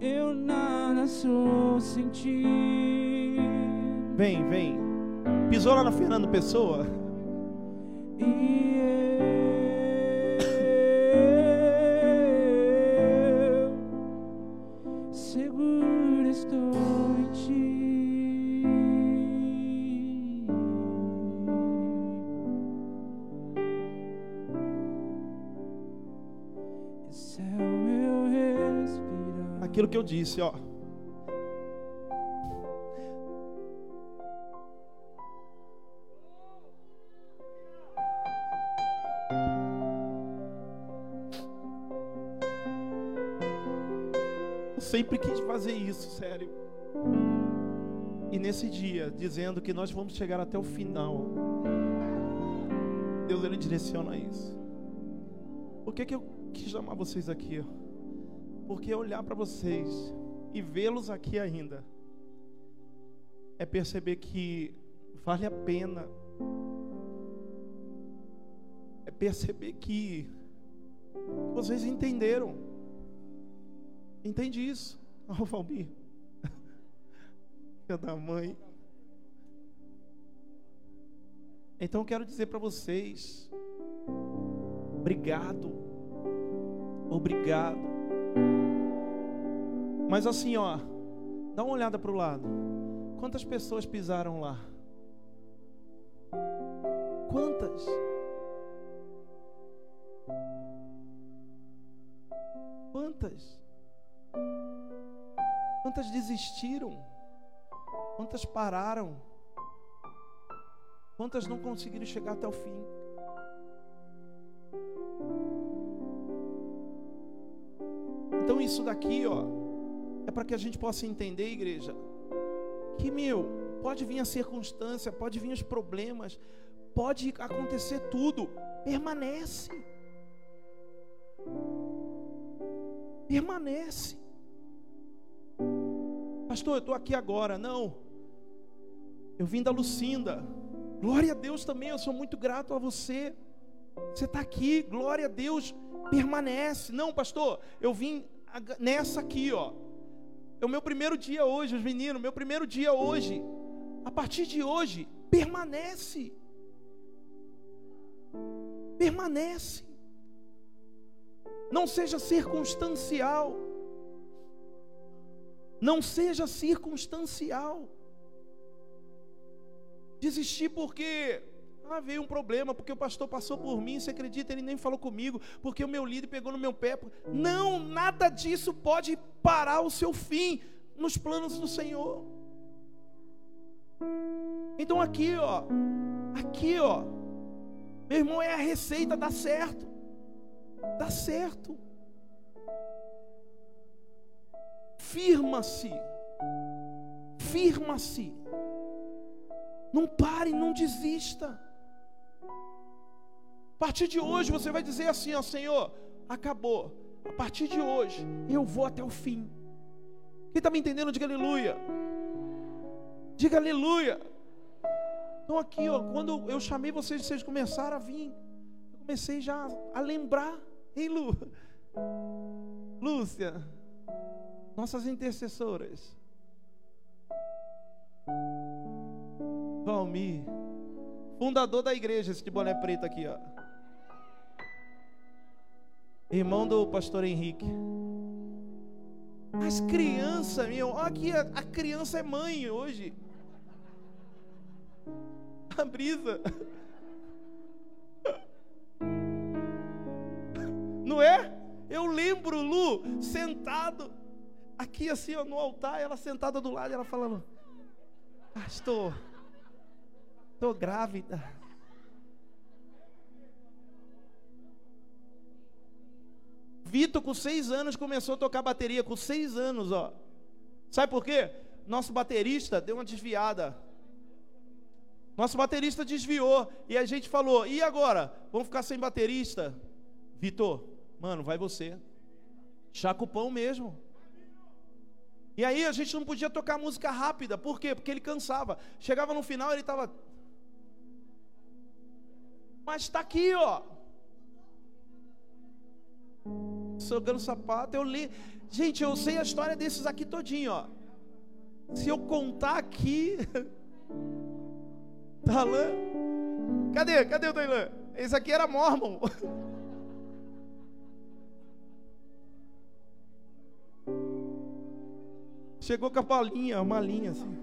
Eu nada sou sem ti. Vem, vem. Pisou lá na Fernando Pessoa? E eu disse, ó. Eu sempre quis fazer isso, sério. E nesse dia, dizendo que nós vamos chegar até o final, Deus ele direciona isso. Por que, que eu quis chamar vocês aqui? Porque olhar para vocês e vê-los aqui ainda é perceber que vale a pena. É perceber que vocês entenderam. Entende isso? Ó, Valmir. Filha da mãe. Então quero dizer para vocês, obrigado, obrigado. Mas assim, ó, dá uma olhada para o lado. Quantas pessoas pisaram lá? Quantas? Quantas? Quantas desistiram? Quantas pararam? Quantas não conseguiram chegar até o fim? Então isso daqui, ó, é para que a gente possa entender, igreja, que meu, pode vir a circunstância, pode vir os problemas, pode acontecer tudo, permanece. Permanece. Pastor, eu estou aqui agora. Não. Eu vim da Lucinda. Glória a Deus também, eu sou muito grato a você. Você está aqui, glória a Deus, permanece. Não, pastor, eu vim nessa aqui, ó. É o meu primeiro dia hoje, os meninos, meu primeiro dia hoje. A partir de hoje, permanece. Permanece. Não seja circunstancial. Não seja circunstancial. Desistir porque ah, veio um problema, porque o pastor passou por mim, você acredita, ele nem falou comigo, porque o meu líder pegou no meu pé. Não, nada disso pode parar o seu fim nos planos do Senhor. Então aqui, ó, aqui, ó, meu irmão, é a receita, dá certo. Dá certo. Firma-se. Firma-se. Não pare, não desista. A partir de hoje você vai dizer assim, ó, Senhor, acabou. A partir de hoje eu vou até o fim. Quem está me entendendo, diga aleluia. Diga aleluia. Então aqui, ó, quando eu chamei vocês, vocês começaram a vir. Eu comecei já a lembrar, hein, Lu? Lúcia, nossas intercessoras. Valmir, fundador da igreja, esse de boné preto aqui, ó. Irmão do pastor Henrique. As crianças, meu, aqui, a, a criança é mãe hoje. A brisa. Não é? Eu lembro Lu sentado aqui assim ó, no altar, ela sentada do lado, ela falando: Pastor, estou grávida. Vitor, com seis anos, começou a tocar bateria, com seis anos, ó. Sabe por quê? Nosso baterista deu uma desviada. Nosso baterista desviou. E a gente falou: e agora? Vamos ficar sem baterista? Vitor, mano, vai você. Chacupão mesmo. E aí a gente não podia tocar música rápida. Por quê? Porque ele cansava. Chegava no final, ele estava. Mas está aqui, ó. Sogando sapato, eu li. Gente, eu sei a história desses aqui todinho, ó. Se eu contar aqui. Talan. Cadê? Cadê o Tailan? Esse aqui era Mormon. Chegou com a palinha, uma linha assim.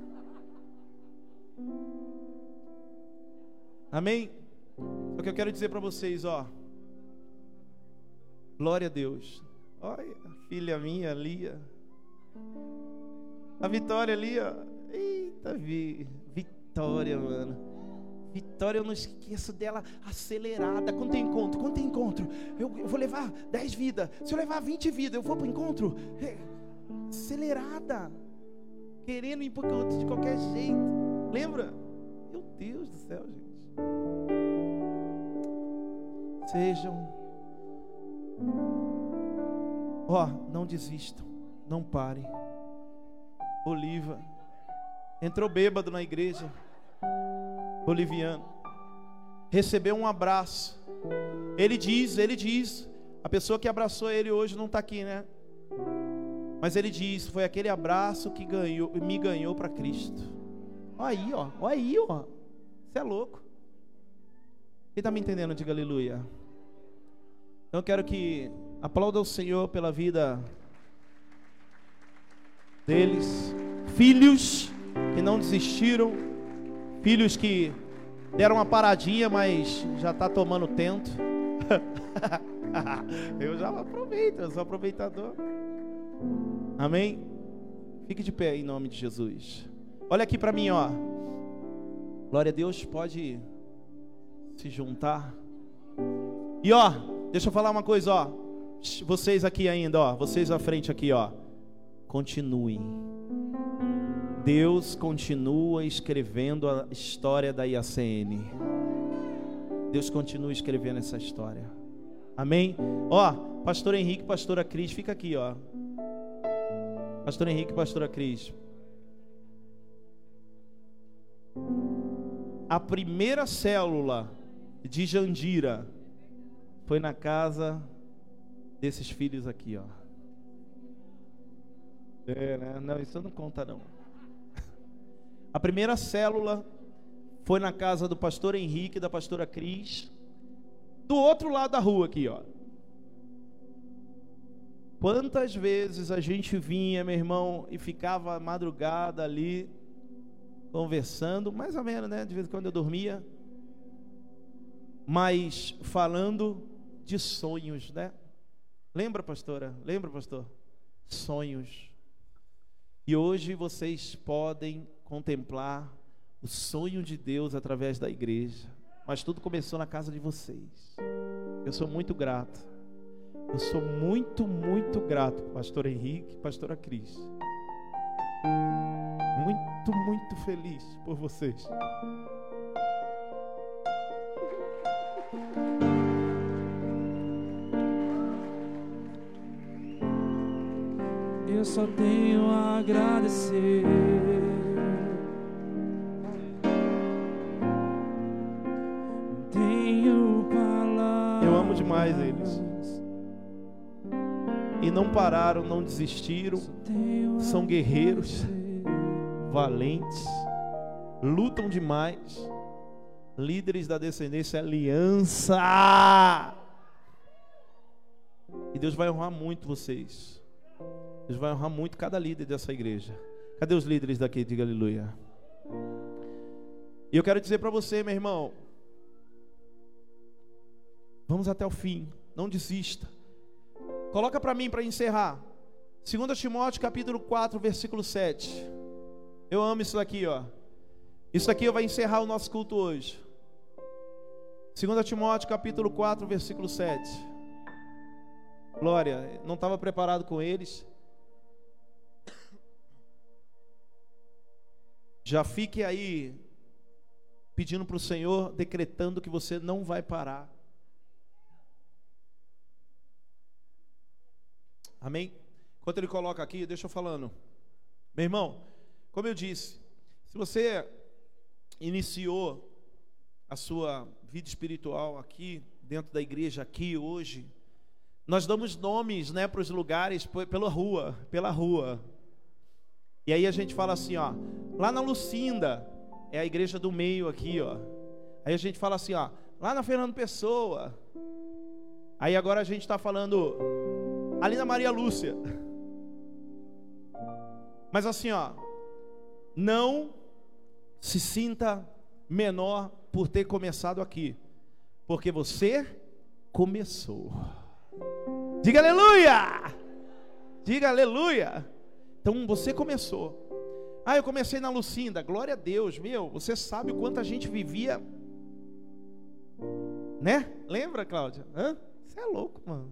Amém? O que eu quero dizer para vocês, ó. Glória a Deus. Olha, filha minha, Lia. A Vitória ali, ó. Eita, vi. Vitória, mano. Vitória, eu não esqueço dela acelerada. Quando tem encontro? Quando tem encontro? Eu, eu vou levar 10 vidas. Se eu levar 20 vidas, eu vou para o encontro acelerada, querendo ir para de qualquer jeito. Lembra? Meu Deus do céu, gente. Sejam. Ó, oh, não desistam, não parem. Oliva entrou bêbado na igreja, boliviano, recebeu um abraço. Ele diz, ele diz, a pessoa que abraçou ele hoje não está aqui, né? Mas ele diz: foi aquele abraço que ganhou, me ganhou para Cristo. Olha aí, ó. Olha aí, ó. Você é louco. Quem está me entendendo, diga aleluia. Então eu quero que aplauda o Senhor pela vida deles. Filhos que não desistiram. Filhos que deram uma paradinha, mas já está tomando tento. eu já aproveito, eu sou aproveitador. Amém? Fique de pé em nome de Jesus. Olha aqui para mim, ó. Glória a Deus, pode se juntar. E ó, deixa eu falar uma coisa, ó. Vocês aqui ainda, ó, vocês à frente aqui, ó. Continuem. Deus continua escrevendo a história da IACN. Deus continua escrevendo essa história. Amém? Ó, pastor Henrique, pastora Cris, fica aqui, ó. Pastor Henrique, pastora Cris. A primeira célula de Jandira foi na casa desses filhos aqui, ó. É, né? Não, isso não conta não. A primeira célula foi na casa do pastor Henrique e da pastora Cris, do outro lado da rua aqui, ó. Quantas vezes a gente vinha, meu irmão, e ficava madrugada ali conversando, mais ou menos, né? De vez em quando eu dormia, mas falando de sonhos, né? Lembra, pastora? Lembra, pastor? Sonhos. E hoje vocês podem contemplar o sonho de Deus através da igreja. Mas tudo começou na casa de vocês. Eu sou muito grato. Eu sou muito, muito grato, pastor Henrique, pastora Cris. Muito, muito feliz por vocês. Eu só tenho a agradecer. Tenho palavras. Eu amo demais eles e não pararam, não desistiram. São guerreiros, valentes, lutam demais. Líderes da descendência aliança. E Deus vai honrar muito vocês. Deus vai honrar muito cada líder dessa igreja. Cadê os líderes daqui? Diga aleluia. E eu quero dizer para você, meu irmão, vamos até o fim, não desista. Coloca para mim para encerrar. 2 Timóteo capítulo 4, versículo 7. Eu amo isso aqui, ó. Isso aqui vai encerrar o nosso culto hoje. 2 Timóteo capítulo 4, versículo 7. Glória, não estava preparado com eles. Já fique aí pedindo para o Senhor, decretando que você não vai parar. Amém? Enquanto ele coloca aqui, deixa eu falando. Meu irmão, como eu disse, se você iniciou a sua vida espiritual aqui, dentro da igreja, aqui hoje, nós damos nomes né, para os lugares pela rua, pela rua. E aí a gente fala assim, ó, lá na Lucinda, é a igreja do meio aqui, ó. Aí a gente fala assim, ó, lá na Fernando Pessoa. Aí agora a gente está falando ali na Maria Lúcia. Mas assim, ó, não se sinta menor por ter começado aqui, porque você começou. Diga aleluia! Diga aleluia! Então você começou. Ah, eu comecei na Lucinda. Glória a Deus, meu. Você sabe o quanto a gente vivia. Né? Lembra, Cláudia? Hã? Você é louco, mano.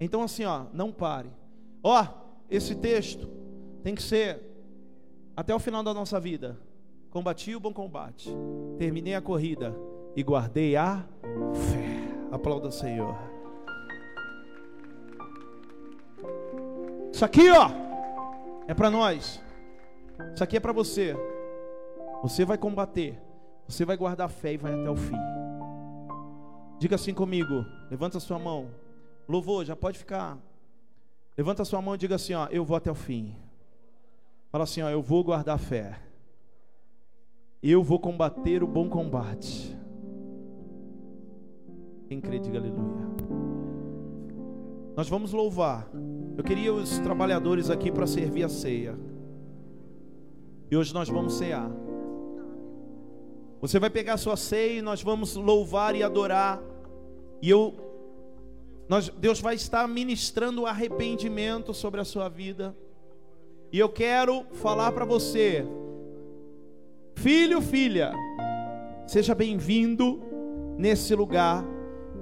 Então, assim, ó, não pare. Ó, esse texto tem que ser até o final da nossa vida. Combati o bom combate, terminei a corrida e guardei a fé. Aplauda o Senhor. Isso aqui, ó, é para nós. Isso aqui é para você. Você vai combater, você vai guardar fé e vai até o fim. Diga assim comigo, levanta sua mão. Louvor, já pode ficar. Levanta sua mão e diga assim, ó, eu vou até o fim. Fala assim, ó, eu vou guardar fé. Eu vou combater o bom combate. Quem crê, diga aleluia. Nós vamos louvar. Eu queria os trabalhadores aqui para servir a ceia. E hoje nós vamos cear. Você vai pegar sua ceia e nós vamos louvar e adorar. E eu nós, Deus vai estar ministrando arrependimento sobre a sua vida. E eu quero falar para você, Filho, filha, seja bem-vindo nesse lugar.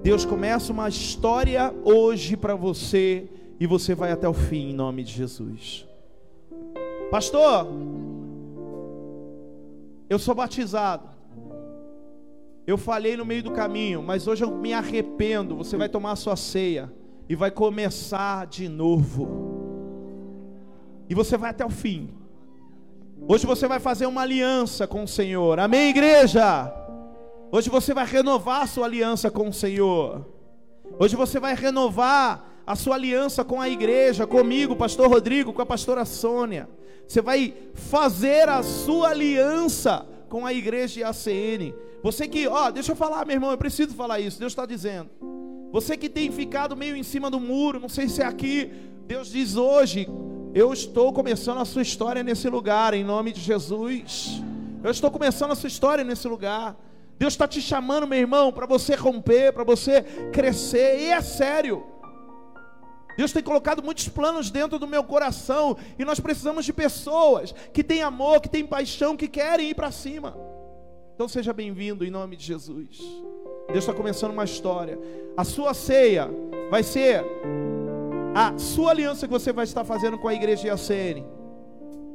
Deus começa uma história hoje para você e você vai até o fim em nome de Jesus. Pastor, eu sou batizado. Eu falhei no meio do caminho, mas hoje eu me arrependo. Você vai tomar a sua ceia e vai começar de novo. E você vai até o fim. Hoje você vai fazer uma aliança com o Senhor. Amém, igreja? Hoje você vai renovar sua aliança com o Senhor. Hoje você vai renovar a sua aliança com a igreja, comigo, pastor Rodrigo, com a pastora Sônia. Você vai fazer a sua aliança com a igreja de ACN. Você que, ó, deixa eu falar, meu irmão, eu preciso falar isso. Deus está dizendo. Você que tem ficado meio em cima do muro, não sei se é aqui, Deus diz hoje, eu estou começando a sua história nesse lugar, em nome de Jesus. Eu estou começando a sua história nesse lugar. Deus está te chamando, meu irmão, para você romper, para você crescer, e é sério. Deus tem colocado muitos planos dentro do meu coração, e nós precisamos de pessoas que têm amor, que têm paixão, que querem ir para cima. Então seja bem-vindo em nome de Jesus. Deus está começando uma história. A sua ceia vai ser a sua aliança que você vai estar fazendo com a igreja IACN.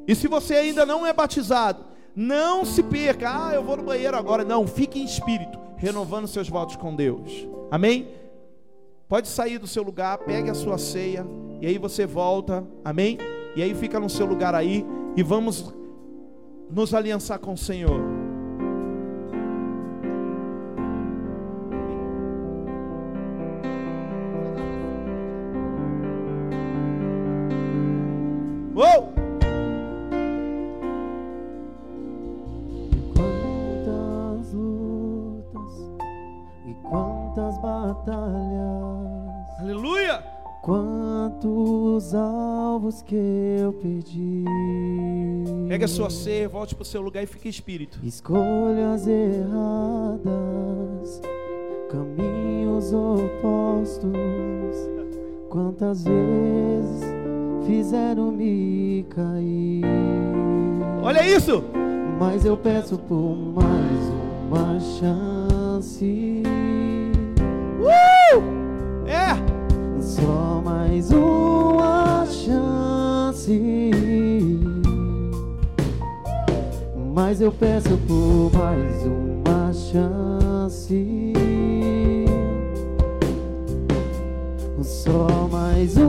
E se você ainda não é batizado, não se perca. Ah, eu vou no banheiro agora. Não, fique em espírito, renovando seus votos com Deus. Amém? Pode sair do seu lugar, pegue a sua ceia e aí você volta. Amém? E aí fica no seu lugar aí e vamos nos aliançar com o Senhor. Uou! quantas lutas e quantas batalhas Quantos alvos que eu perdi. Pega a sua ceia, volte para o seu lugar e fique espírito. Escolhas erradas, caminhos opostos. Quantas vezes fizeram me cair. Olha isso! Mas eu peço por mais uma chance. Uh! É! Só mais uma chance. Mas eu peço por mais uma chance. Só mais uma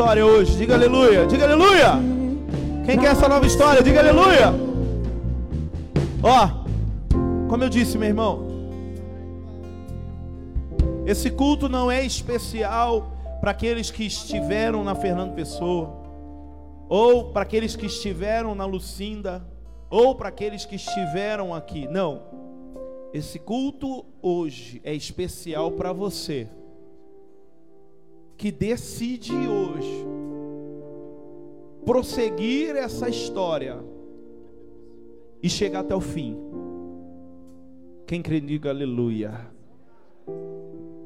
história hoje? Diga aleluia. Diga aleluia. Quem quer essa nova história? Diga aleluia. Ó, como eu disse, meu irmão, esse culto não é especial para aqueles que estiveram na Fernando Pessoa, ou para aqueles que estiveram na Lucinda, ou para aqueles que estiveram aqui. Não. Esse culto hoje é especial para você que decide hoje prosseguir essa história e chegar até o fim. Quem crê, diga aleluia.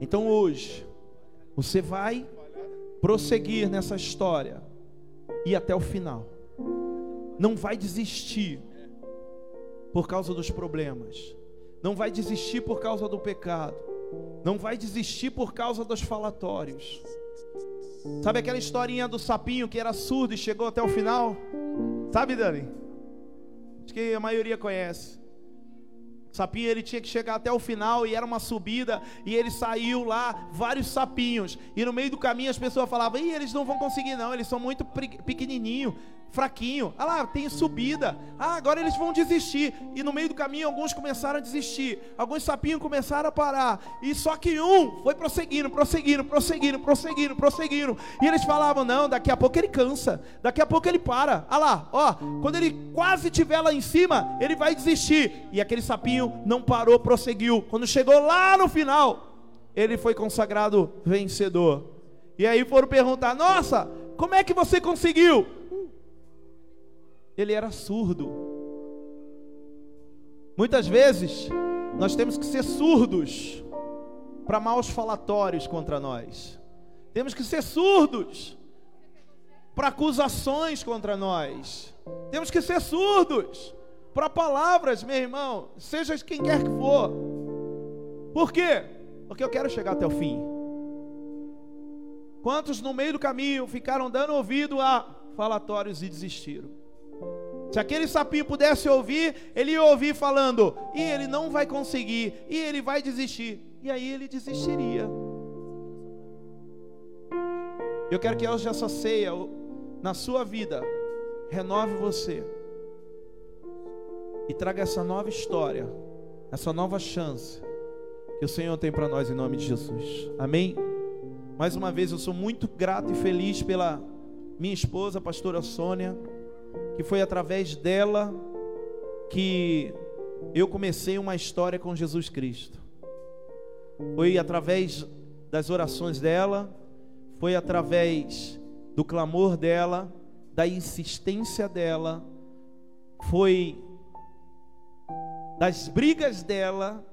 Então hoje, você vai prosseguir nessa história e até o final. Não vai desistir por causa dos problemas. Não vai desistir por causa do pecado. Não vai desistir por causa dos falatórios. Sabe aquela historinha do sapinho que era surdo e chegou até o final? Sabe, Dani? Acho que a maioria conhece. O sapinho ele tinha que chegar até o final e era uma subida e ele saiu lá vários sapinhos e no meio do caminho as pessoas falavam: "Ih, eles não vão conseguir não, eles são muito pequenininho, fraquinho. Ah lá, tem subida. Ah, agora eles vão desistir". E no meio do caminho alguns começaram a desistir. Alguns sapinhos começaram a parar. E só que um foi prosseguindo, prosseguindo, prosseguindo, prosseguindo, prosseguindo. E eles falavam: "Não, daqui a pouco ele cansa. Daqui a pouco ele para. Ah lá, ó, quando ele quase estiver lá em cima, ele vai desistir". E aquele sapinho não parou, prosseguiu. Quando chegou lá no final, ele foi consagrado vencedor. E aí foram perguntar: "Nossa, como é que você conseguiu?" Ele era surdo. Muitas vezes nós temos que ser surdos para maus falatórios contra nós. Temos que ser surdos para acusações contra nós. Temos que ser surdos para palavras, meu irmão, seja quem quer que for. Por quê? Porque eu quero chegar até o fim. Quantos no meio do caminho ficaram dando ouvido a falatórios e desistiram? Se aquele sapinho pudesse ouvir, ele ia ouvir falando, e ele não vai conseguir, e ele vai desistir. E aí ele desistiria. Eu quero que hoje essa ceia, na sua vida, renove você e traga essa nova história, essa nova chance que o Senhor tem para nós em nome de Jesus. Amém? Mais uma vez eu sou muito grato e feliz pela minha esposa, a pastora Sônia, que foi através dela que eu comecei uma história com Jesus Cristo. Foi através das orações dela, foi através do clamor dela, da insistência dela, foi das brigas dela,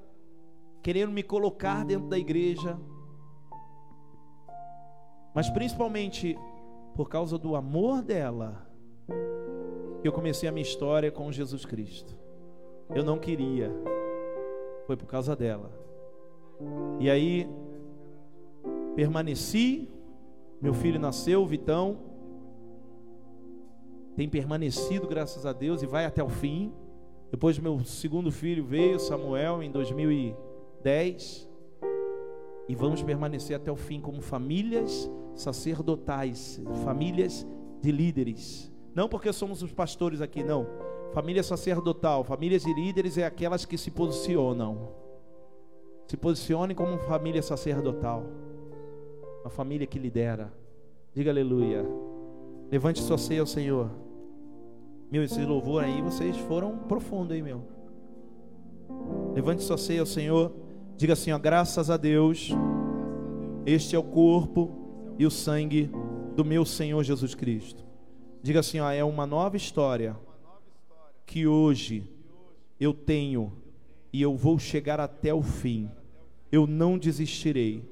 querendo me colocar dentro da igreja, mas principalmente por causa do amor dela, que eu comecei a minha história com Jesus Cristo. Eu não queria, foi por causa dela. E aí, permaneci, meu filho nasceu, Vitão, tem permanecido, graças a Deus, e vai até o fim. Depois meu segundo filho veio, Samuel, em 2010. E vamos permanecer até o fim como famílias sacerdotais, famílias de líderes. Não porque somos os pastores aqui, não. Família sacerdotal, famílias de líderes é aquelas que se posicionam. Se posicionem como família sacerdotal. Uma família que lidera. Diga aleluia. Levante sua ceia ao Senhor. Meu, esse louvor aí, vocês foram profundo, hein, meu? Levante sua ceia ao Senhor. Diga assim, ó, graças a Deus. Este é o corpo e o sangue do meu Senhor Jesus Cristo. Diga assim, ó, é uma nova história que hoje eu tenho e eu vou chegar até o fim. Eu não desistirei.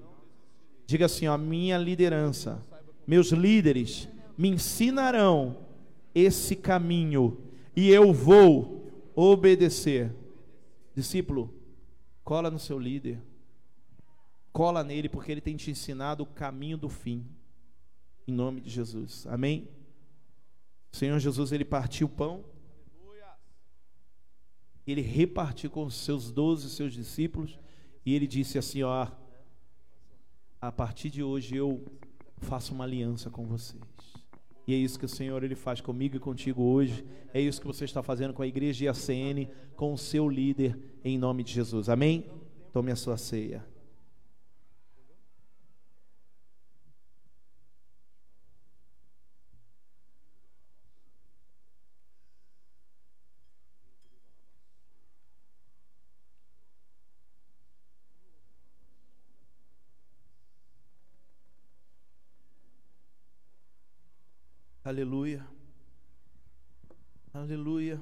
Diga assim, ó, minha liderança, meus líderes me ensinarão esse caminho e eu vou obedecer. Discípulo, cola no seu líder. Cola nele porque ele tem te ensinado o caminho do fim. Em nome de Jesus. Amém. O Senhor Jesus ele partiu o pão. Ele repartiu com os seus doze seus discípulos e ele disse assim, ó, a partir de hoje eu faço uma aliança com vocês. E é isso que o Senhor ele faz comigo e contigo hoje. É isso que você está fazendo com a igreja IACN, com o seu líder, em nome de Jesus. Amém? Tome a sua ceia. Aleluia. Aleluia.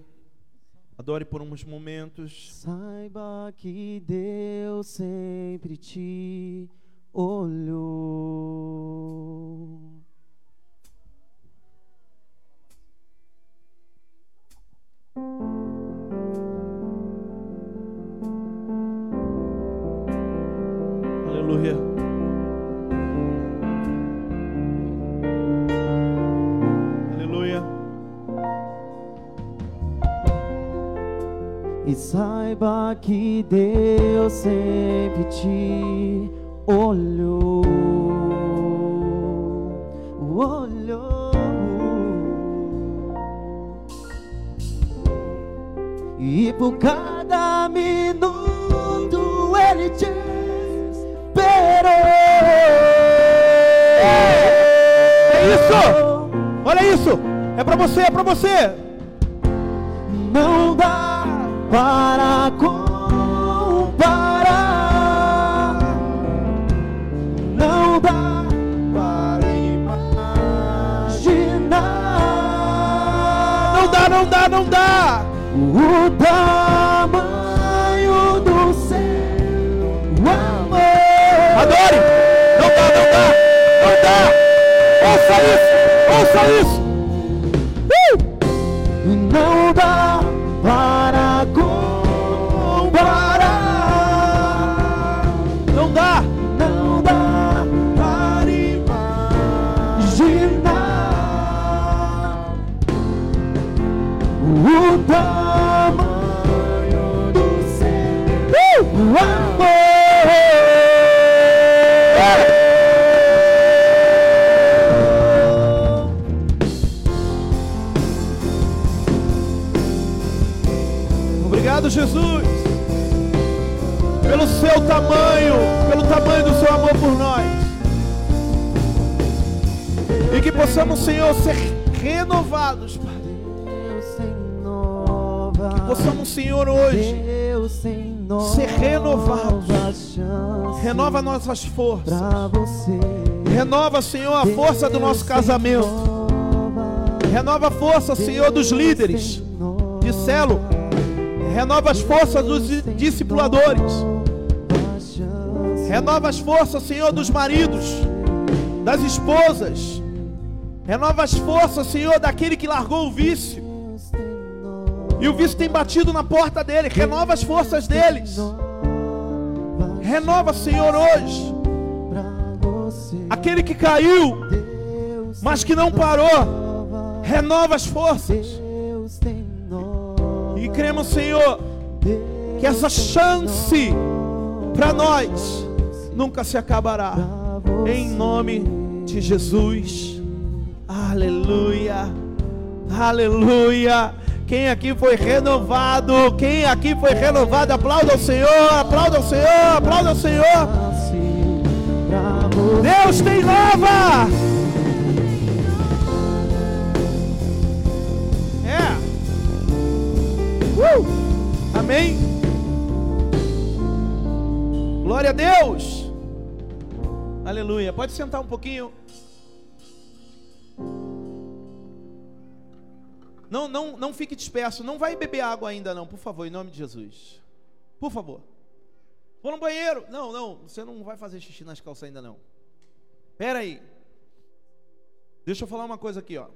Adore por uns momentos. Saiba que Deus sempre te olhou. Saiba que Deus sempre te olhou, olhou. E por cada minuto Ele te esperou. É isso! Olha isso! É para você, é para você! Não dá para comparar. Não dá para imaginar. Não dá, não dá, não dá. O tamanho do seu amor. Adore! Não dá, não dá, não dá. Ouça isso, Ouça isso! Não dá para tamanho, pelo tamanho do seu amor por nós. E que possamos, Senhor, ser renovados, Pai. Renova. Possamos, Senhor, hoje ser renovados. renova nossas forças. Renova, Senhor, a força do nosso casamento. renova. A força, Senhor, dos líderes de celo. Renova as forças dos di- discipuladores. Renova as forças, Senhor, dos maridos, das esposas. Renova as forças, Senhor, daquele que largou o vício. E o vício tem batido na porta dele. Renova as forças deles. Renova, Senhor, hoje. Aquele que caiu, mas que não parou. Renova as forças. E cremos, Senhor, que essa chance para nós nunca se acabará. Em nome de Jesus. Aleluia. Aleluia. Quem aqui foi renovado? Quem aqui foi renovado? Aplauda o Senhor, aplauda o Senhor, aplauda o Senhor. Deus tem nova. É. Uh! Amém. Glória a Deus. Aleluia. Pode sentar um pouquinho. Não, não, não fique disperso. Não vai beber água ainda não, por favor, em nome de Jesus. Por favor. Vou no banheiro. Não, não, você não vai fazer xixi nas calças ainda não. Pera aí. Deixa eu falar uma coisa aqui, ó.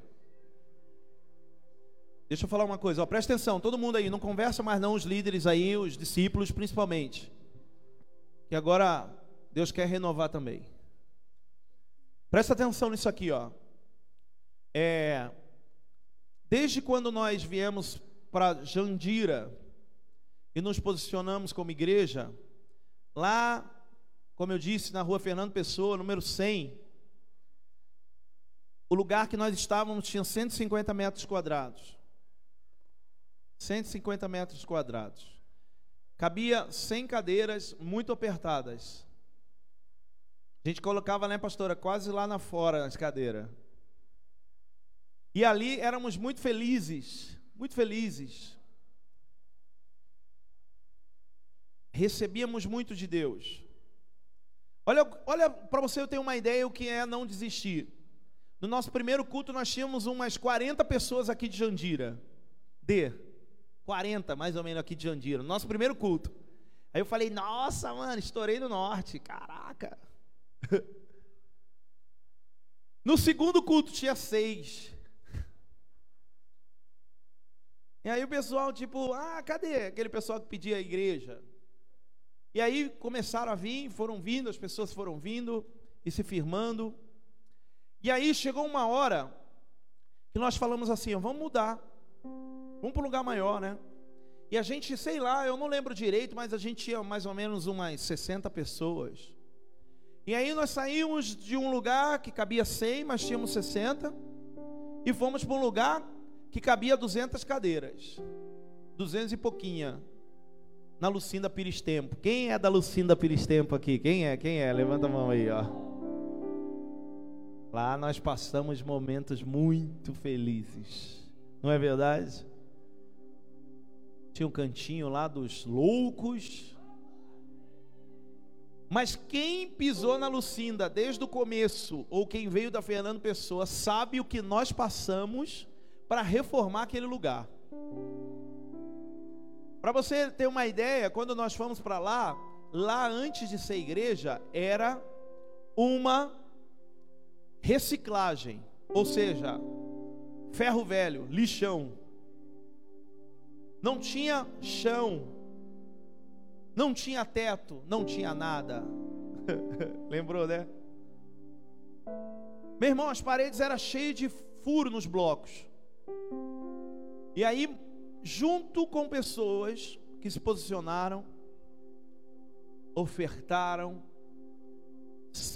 Deixa eu falar uma coisa, ó. Presta atenção, todo mundo aí, não conversa mais não os líderes aí, os discípulos principalmente. Que agora Deus quer renovar também. Presta atenção nisso aqui, ó. É, desde quando nós viemos para Jandira e nos posicionamos como igreja, lá, como eu disse, na rua Fernando Pessoa, número 100, o lugar que nós estávamos tinha 150 metros quadrados. 150 metros quadrados. Cabia 100 cadeiras muito apertadas. A gente colocava, né, pastora, quase lá na fora as cadeiras. E ali éramos muito felizes, muito felizes. Recebíamos muito de Deus. Olha, olha para você ter uma ideia o que é não desistir. No nosso primeiro culto nós tínhamos umas 40 pessoas aqui de Jandira. De 40 mais ou menos aqui de Jandira. No nosso primeiro culto. Aí eu falei, nossa, mano, estourei no norte. Caraca. No segundo culto tinha seis. E aí o pessoal, tipo, ah, cadê aquele pessoal que pedia a igreja? E aí começaram a vir, foram vindo, as pessoas foram vindo e se firmando. E aí chegou uma hora que nós falamos assim, vamos mudar. Vamos para um lugar maior, né? E a gente, sei lá, eu não lembro direito, mas a gente tinha mais ou menos umas 60 pessoas. E aí nós saímos de um lugar que cabia 100, mas tínhamos 60, e fomos para um lugar que cabia 200 cadeiras. 200 e pouquinha. Na Lucinda Pires Tempo. Quem é da Lucinda Pires Tempo aqui? Quem é? Quem é? Levanta a mão aí, ó. Lá nós passamos momentos muito felizes. Não é verdade? Tinha um cantinho lá dos loucos. Mas quem pisou na Lucinda desde o começo, ou quem veio da Fernando Pessoa, sabe o que nós passamos para reformar aquele lugar. Para você ter uma ideia, quando nós fomos para lá, lá antes de ser igreja, era uma reciclagem. Ou seja, ferro velho, lixão. Não tinha chão. Não tinha teto, não tinha nada. Lembrou, né? Meu irmão, as paredes eram cheias de furo nos blocos. E aí, junto com pessoas que se posicionaram, ofertaram,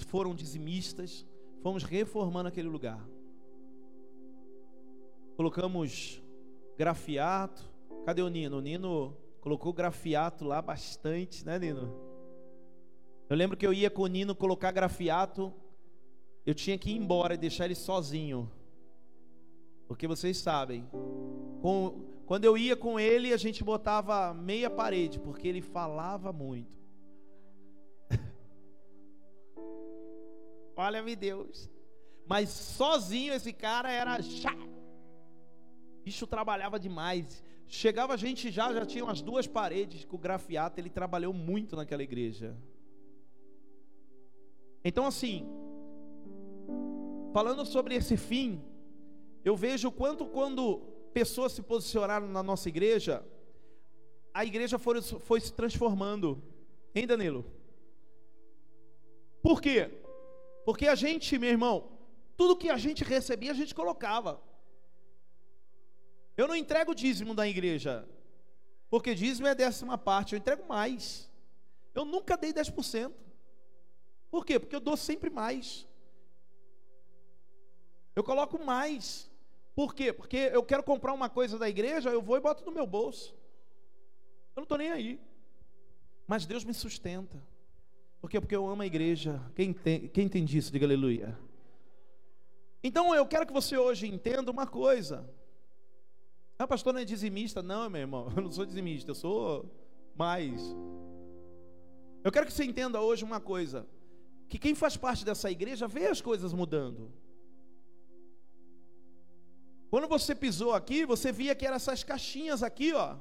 foram dizimistas, fomos reformando aquele lugar. Colocamos grafiato. Cadê o Nino? O Nino colocou grafiato lá bastante, né, Nino? Eu lembro que eu ia com o Nino colocar grafiato, eu tinha que ir embora e deixar ele sozinho. Porque vocês sabem, com, quando eu ia com ele, a gente botava meia parede, porque ele falava muito. Olha-me Deus. Mas sozinho esse cara era chato. Bicho trabalhava demais. Chegava a gente já, já tinha umas duas paredes com grafiato. Ele trabalhou muito naquela igreja. Então, assim, falando sobre esse fim, eu vejo quanto quando pessoas se posicionaram na nossa igreja, a igreja foi, foi se transformando. Hein, Danilo? Por quê? Porque a gente, meu irmão, tudo que a gente recebia, a gente colocava. Eu não entrego dízimo da igreja, porque dízimo é décima parte, eu entrego mais. Eu nunca dei 10%. Por quê? Porque eu dou sempre mais. Eu coloco mais. Por quê? Porque eu quero comprar uma coisa da igreja, eu vou e boto no meu bolso. Eu não estou nem aí. Mas Deus me sustenta. Por quê? Porque eu amo a igreja. Quem, tem, quem entende isso, diga aleluia. Então eu quero que você hoje entenda uma coisa. Ah, pastor não é dizimista. Não, meu irmão, eu não sou dizimista, eu sou mais. Eu quero que você entenda hoje uma coisa: que quem faz parte dessa igreja vê as coisas mudando. Quando você pisou aqui, você via que eram essas caixinhas aqui, ó.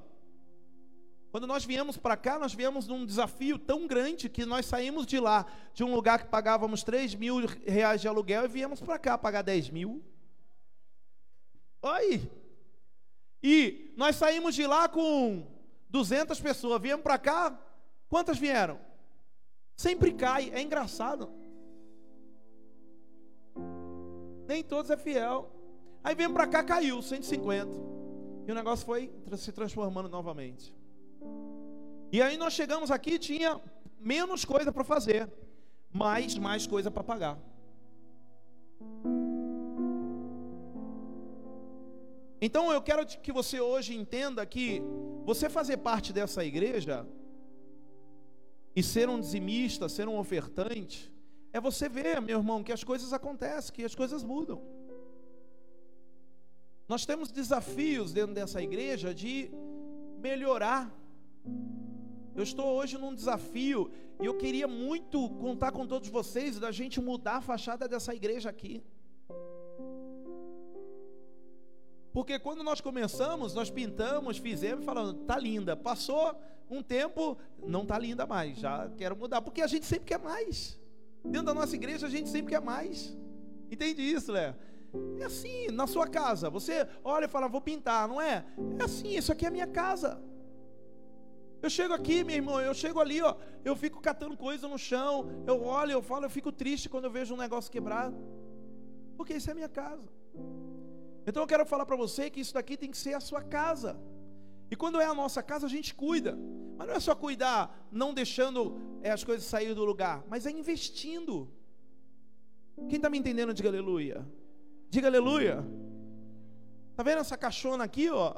Quando nós viemos para cá, nós viemos num desafio tão grande que nós saímos de lá, de um lugar que pagávamos 3 mil reais de aluguel e viemos para cá pagar 10 mil. Oi! E nós saímos de lá com 200 pessoas, viemos para cá, quantas vieram? Sempre cai, é engraçado. Nem todos é fiel. Aí viemos para cá, caiu, 150. E o negócio foi se transformando novamente. E aí nós chegamos aqui, tinha menos coisa para fazer, mas mais coisa para pagar. Então eu quero que você hoje entenda que você fazer parte dessa igreja e ser um dizimista, ser um ofertante, é você ver, meu irmão, que as coisas acontecem, que as coisas mudam. Nós temos desafios dentro dessa igreja de melhorar eu estou hoje num desafio e eu queria muito contar com todos vocês da gente mudar a fachada dessa igreja aqui. Porque quando nós começamos, nós pintamos, fizemos, falando, tá linda. Passou um tempo, não tá linda mais, já quero mudar, porque a gente sempre quer mais. Dentro da nossa igreja a gente sempre quer mais. Entende isso, Léo? É assim, na sua casa, você olha e fala, vou pintar, não é? É assim, isso aqui é a minha casa. Eu chego aqui, meu irmão, eu chego ali, ó, eu fico catando coisa no chão, eu olho, eu falo, eu fico triste quando eu vejo um negócio quebrado. Porque isso é a minha casa. Então eu quero falar para você que isso daqui tem que ser a sua casa. E quando é a nossa casa, a gente cuida. Mas não é só cuidar, não deixando é, as coisas sair do lugar, mas é investindo. Quem está me entendendo, diga aleluia. Diga aleluia. Tá vendo essa caixona aqui, ó?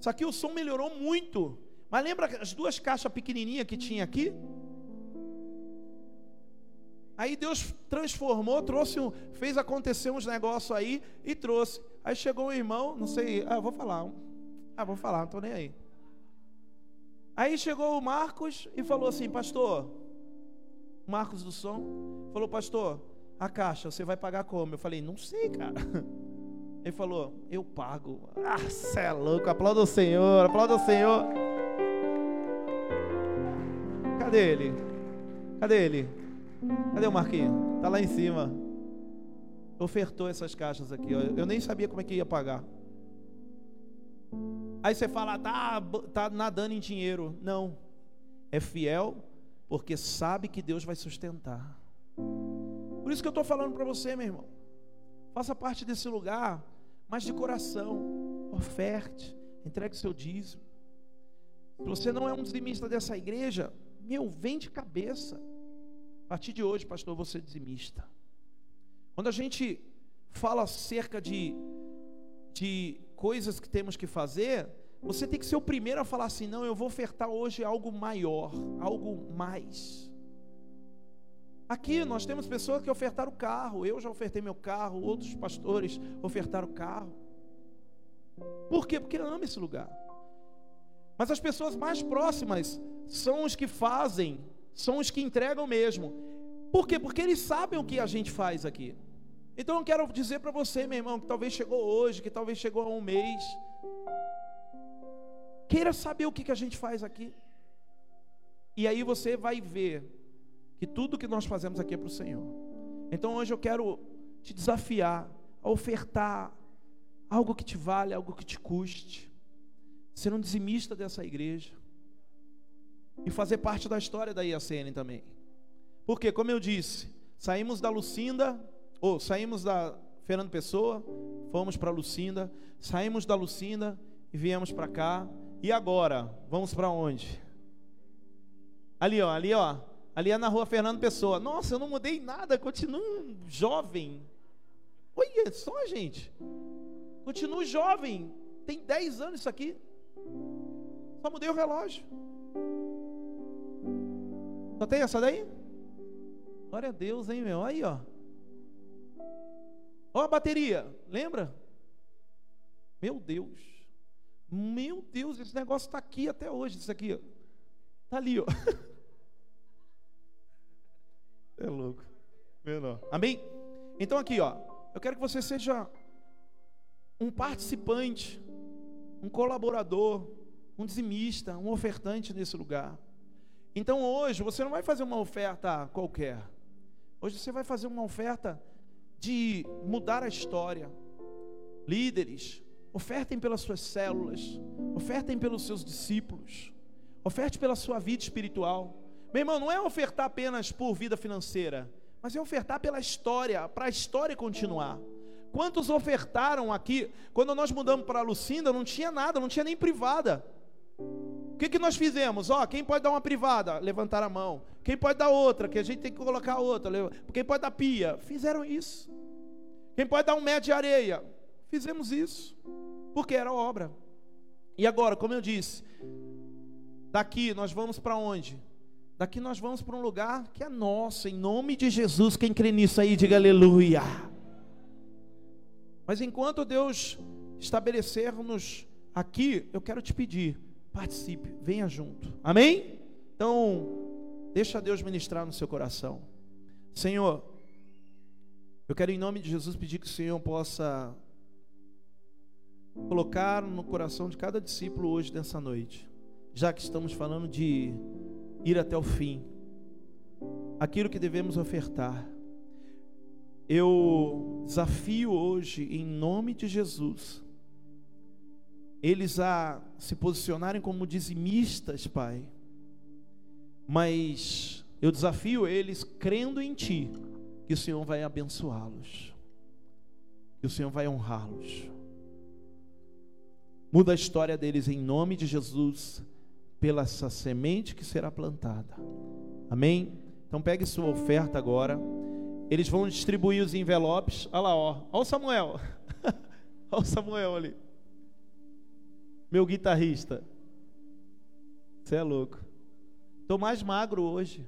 Isso aqui o som melhorou muito. Mas lembra as duas caixas pequenininhas que tinha aqui? Aí Deus transformou, trouxe um, fez acontecer uns negócios aí e trouxe. Aí chegou um irmão, não sei, ah, vou falar. Ah, vou falar, não estou nem aí. Aí chegou o Marcos e falou assim, pastor, Marcos do som, falou, pastor, a caixa, você vai pagar como? Eu falei, não sei, cara. Ele falou, eu pago. Ah, você é louco, aplauda o Senhor, aplauda o Senhor. Cadê ele? Cadê ele? Cadê o Marquinho? Tá lá em cima. ofertou essas caixas aqui. Ó. Eu nem sabia como é que ia pagar. Aí você fala, tá, tá nadando em dinheiro. Não. É fiel porque sabe que Deus vai sustentar. Por isso que eu estou falando para você, meu irmão. Faça parte desse lugar, mas de coração. Oferte, entregue o seu dízimo. Se você não é um dizimista dessa igreja, meu, vem de cabeça. Partir de hoje, pastor, você é dizimista. Quando a gente fala acerca de, de coisas que temos que fazer, você tem que ser o primeiro a falar assim: não, eu vou ofertar hoje algo maior, algo mais. Aqui nós temos pessoas que ofertaram o carro, eu já ofertei meu carro, outros pastores ofertaram o carro. Por quê? Porque ama esse lugar. Mas as pessoas mais próximas são os que fazem, são os que entregam mesmo. Por quê? Porque eles sabem o que a gente faz aqui. Então eu quero dizer para você, meu irmão, que talvez chegou hoje, que talvez chegou há um mês. Queira saber o que, que a gente faz aqui. E aí você vai ver que tudo que nós fazemos aqui é para o Senhor. Então hoje eu quero te desafiar a ofertar algo que te vale, algo que te custe. Ser um dizimista dessa igreja. E fazer parte da história da IACN também. Porque, como eu disse, saímos da Lucinda ou saímos da Fernando Pessoa, fomos para Lucinda, saímos da Lucinda e viemos para cá. E agora, vamos para onde? Ali, ó, ali, ó. Ali é na rua Fernando Pessoa. Nossa, eu não mudei nada, continuo jovem. Olha só, gente. Continuo jovem. Tem 10 anos isso aqui. Só mudei o relógio. Só tem essa daí? Glória a Deus, hein, meu? Aí, ó. Ó a bateria, lembra? Meu Deus. Meu Deus, esse negócio está aqui até hoje. Isso aqui, ó. Tá ali, ó. É louco. Menor. Amém? Então aqui, ó. Eu quero que você seja um participante, um colaborador, um dizimista, um ofertante nesse lugar. Então hoje você não vai fazer uma oferta qualquer. Hoje você vai fazer uma oferta de mudar a história. Líderes, ofertem pelas suas células, ofertem pelos seus discípulos, oferte pela sua vida espiritual. Meu irmão, não é ofertar apenas por vida financeira, mas é ofertar pela história, para a história continuar. Quantos ofertaram aqui? Quando nós mudamos para Lucinda, não tinha nada, não tinha nem privada. O que, que nós fizemos? Ó, quem pode dar uma privada? Levantar a mão. Quem pode dar outra? Que a gente tem que colocar outra. Quem pode dar pia? Fizeram isso. Quem pode dar um metro de areia? Fizemos isso. Porque era obra. E agora, como eu disse, daqui nós vamos para onde? Daqui nós vamos para um lugar que é nosso, em nome de Jesus. Quem crê nisso aí, diga aleluia. Mas enquanto Deus estabelecer-nos aqui, eu quero te pedir, participe, venha junto. Amém? Então, deixa Deus ministrar no seu coração. Senhor, eu quero em nome de Jesus pedir que o Senhor possa colocar no coração de cada discípulo hoje nessa noite, já que estamos falando de ir até o fim, aquilo que devemos ofertar. Eu desafio hoje, em nome de Jesus, eles a se posicionarem como dizimistas, Pai. Mas eu desafio eles crendo em Ti, que o Senhor vai abençoá-los, que o Senhor vai honrá-los. Muda a história deles em nome de Jesus, pela essa semente que será plantada. Amém? Então pegue sua oferta agora. Eles vão distribuir os envelopes. Olha lá, ó. Olha o Samuel. Olha o Samuel ali. Meu guitarrista. Você é louco. Estou mais magro hoje.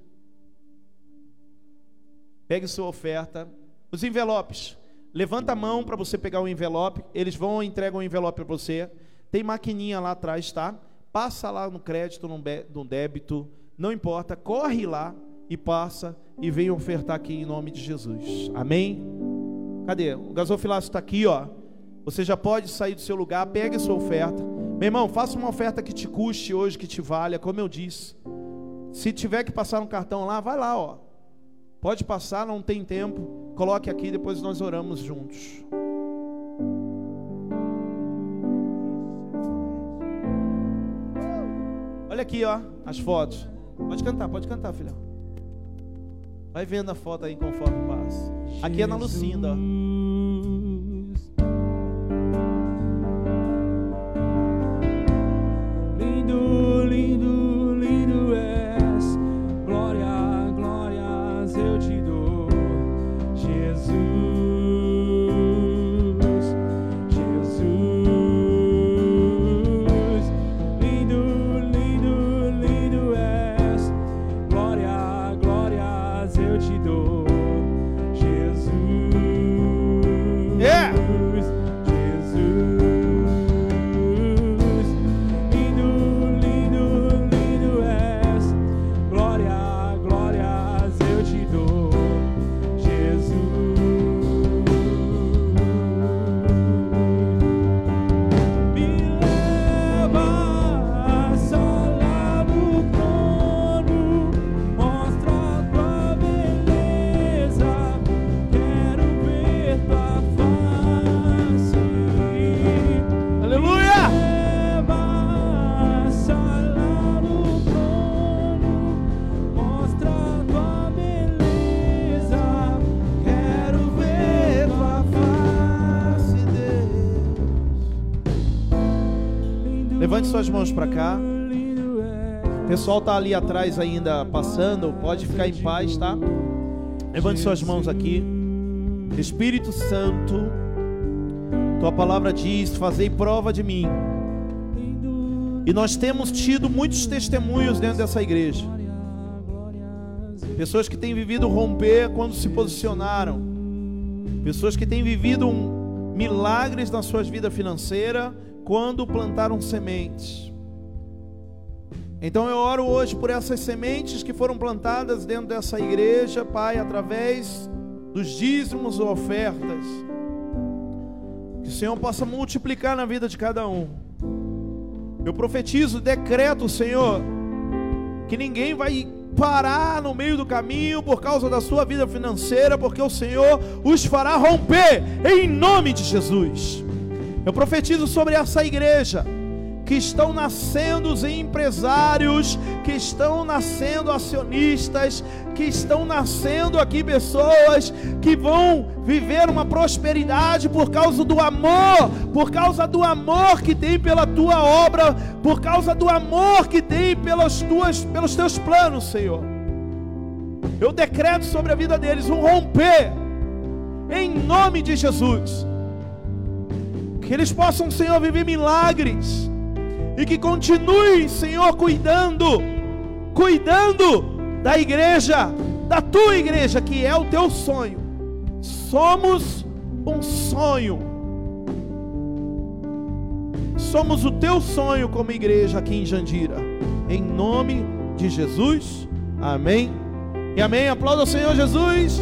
Pegue sua oferta. Os envelopes. Levanta a mão para você pegar o envelope. Eles vão e entregam o envelope para você. Tem maquininha lá atrás, tá? Passa lá no crédito, no débito. Não importa. Corre lá e passa e vem ofertar aqui em nome de Jesus. Amém? Cadê? O gasofilácio está aqui, ó. Você já pode sair do seu lugar, pegue sua oferta. Meu irmão, faça uma oferta que te custe hoje, que te valha, como eu disse. Se tiver que passar um cartão lá, vai lá, ó. Pode passar, não tem tempo. Coloque aqui, depois nós oramos juntos. Olha aqui, ó, as fotos. Pode cantar, pode cantar, filhão. Vai vendo a foto aí conforme passa. Aqui é na Lucinda, ó. Lindo, lindo, lindo suas mãos pra cá. O pessoal tá ali atrás ainda passando, pode ficar em paz, tá? Levante suas mãos aqui. Espírito Santo, tua palavra diz: Fazei prova de mim. E nós temos tido muitos testemunhos dentro dessa igreja. Pessoas que têm vivido romper quando se posicionaram. Pessoas que têm vivido um- milagres na suas vidas financeiras quando plantaram sementes. Então eu oro hoje por essas sementes que foram plantadas dentro dessa igreja, Pai, através dos dízimos ou ofertas. Que o Senhor possa multiplicar na vida de cada um. Eu profetizo, decreto, Senhor, que ninguém vai parar no meio do caminho por causa da sua vida financeira, porque o Senhor os fará romper em nome de Jesus. Eu profetizo sobre essa igreja que estão nascendo os empresários, que estão nascendo acionistas, que estão nascendo aqui pessoas que vão viver uma prosperidade por causa do amor, por causa do amor que tem pela tua obra, por causa do amor que tem pelas tuas, pelos teus planos, Senhor. Eu decreto sobre a vida deles um romper, em nome de Jesus. Que eles possam, Senhor, viver milagres. E que continuem, Senhor, cuidando, cuidando da igreja, da tua igreja, que é o teu sonho. Somos um sonho. Somos o teu sonho como igreja aqui em Jandira. Em nome de Jesus. Amém. E amém. Aplauda o Senhor Jesus.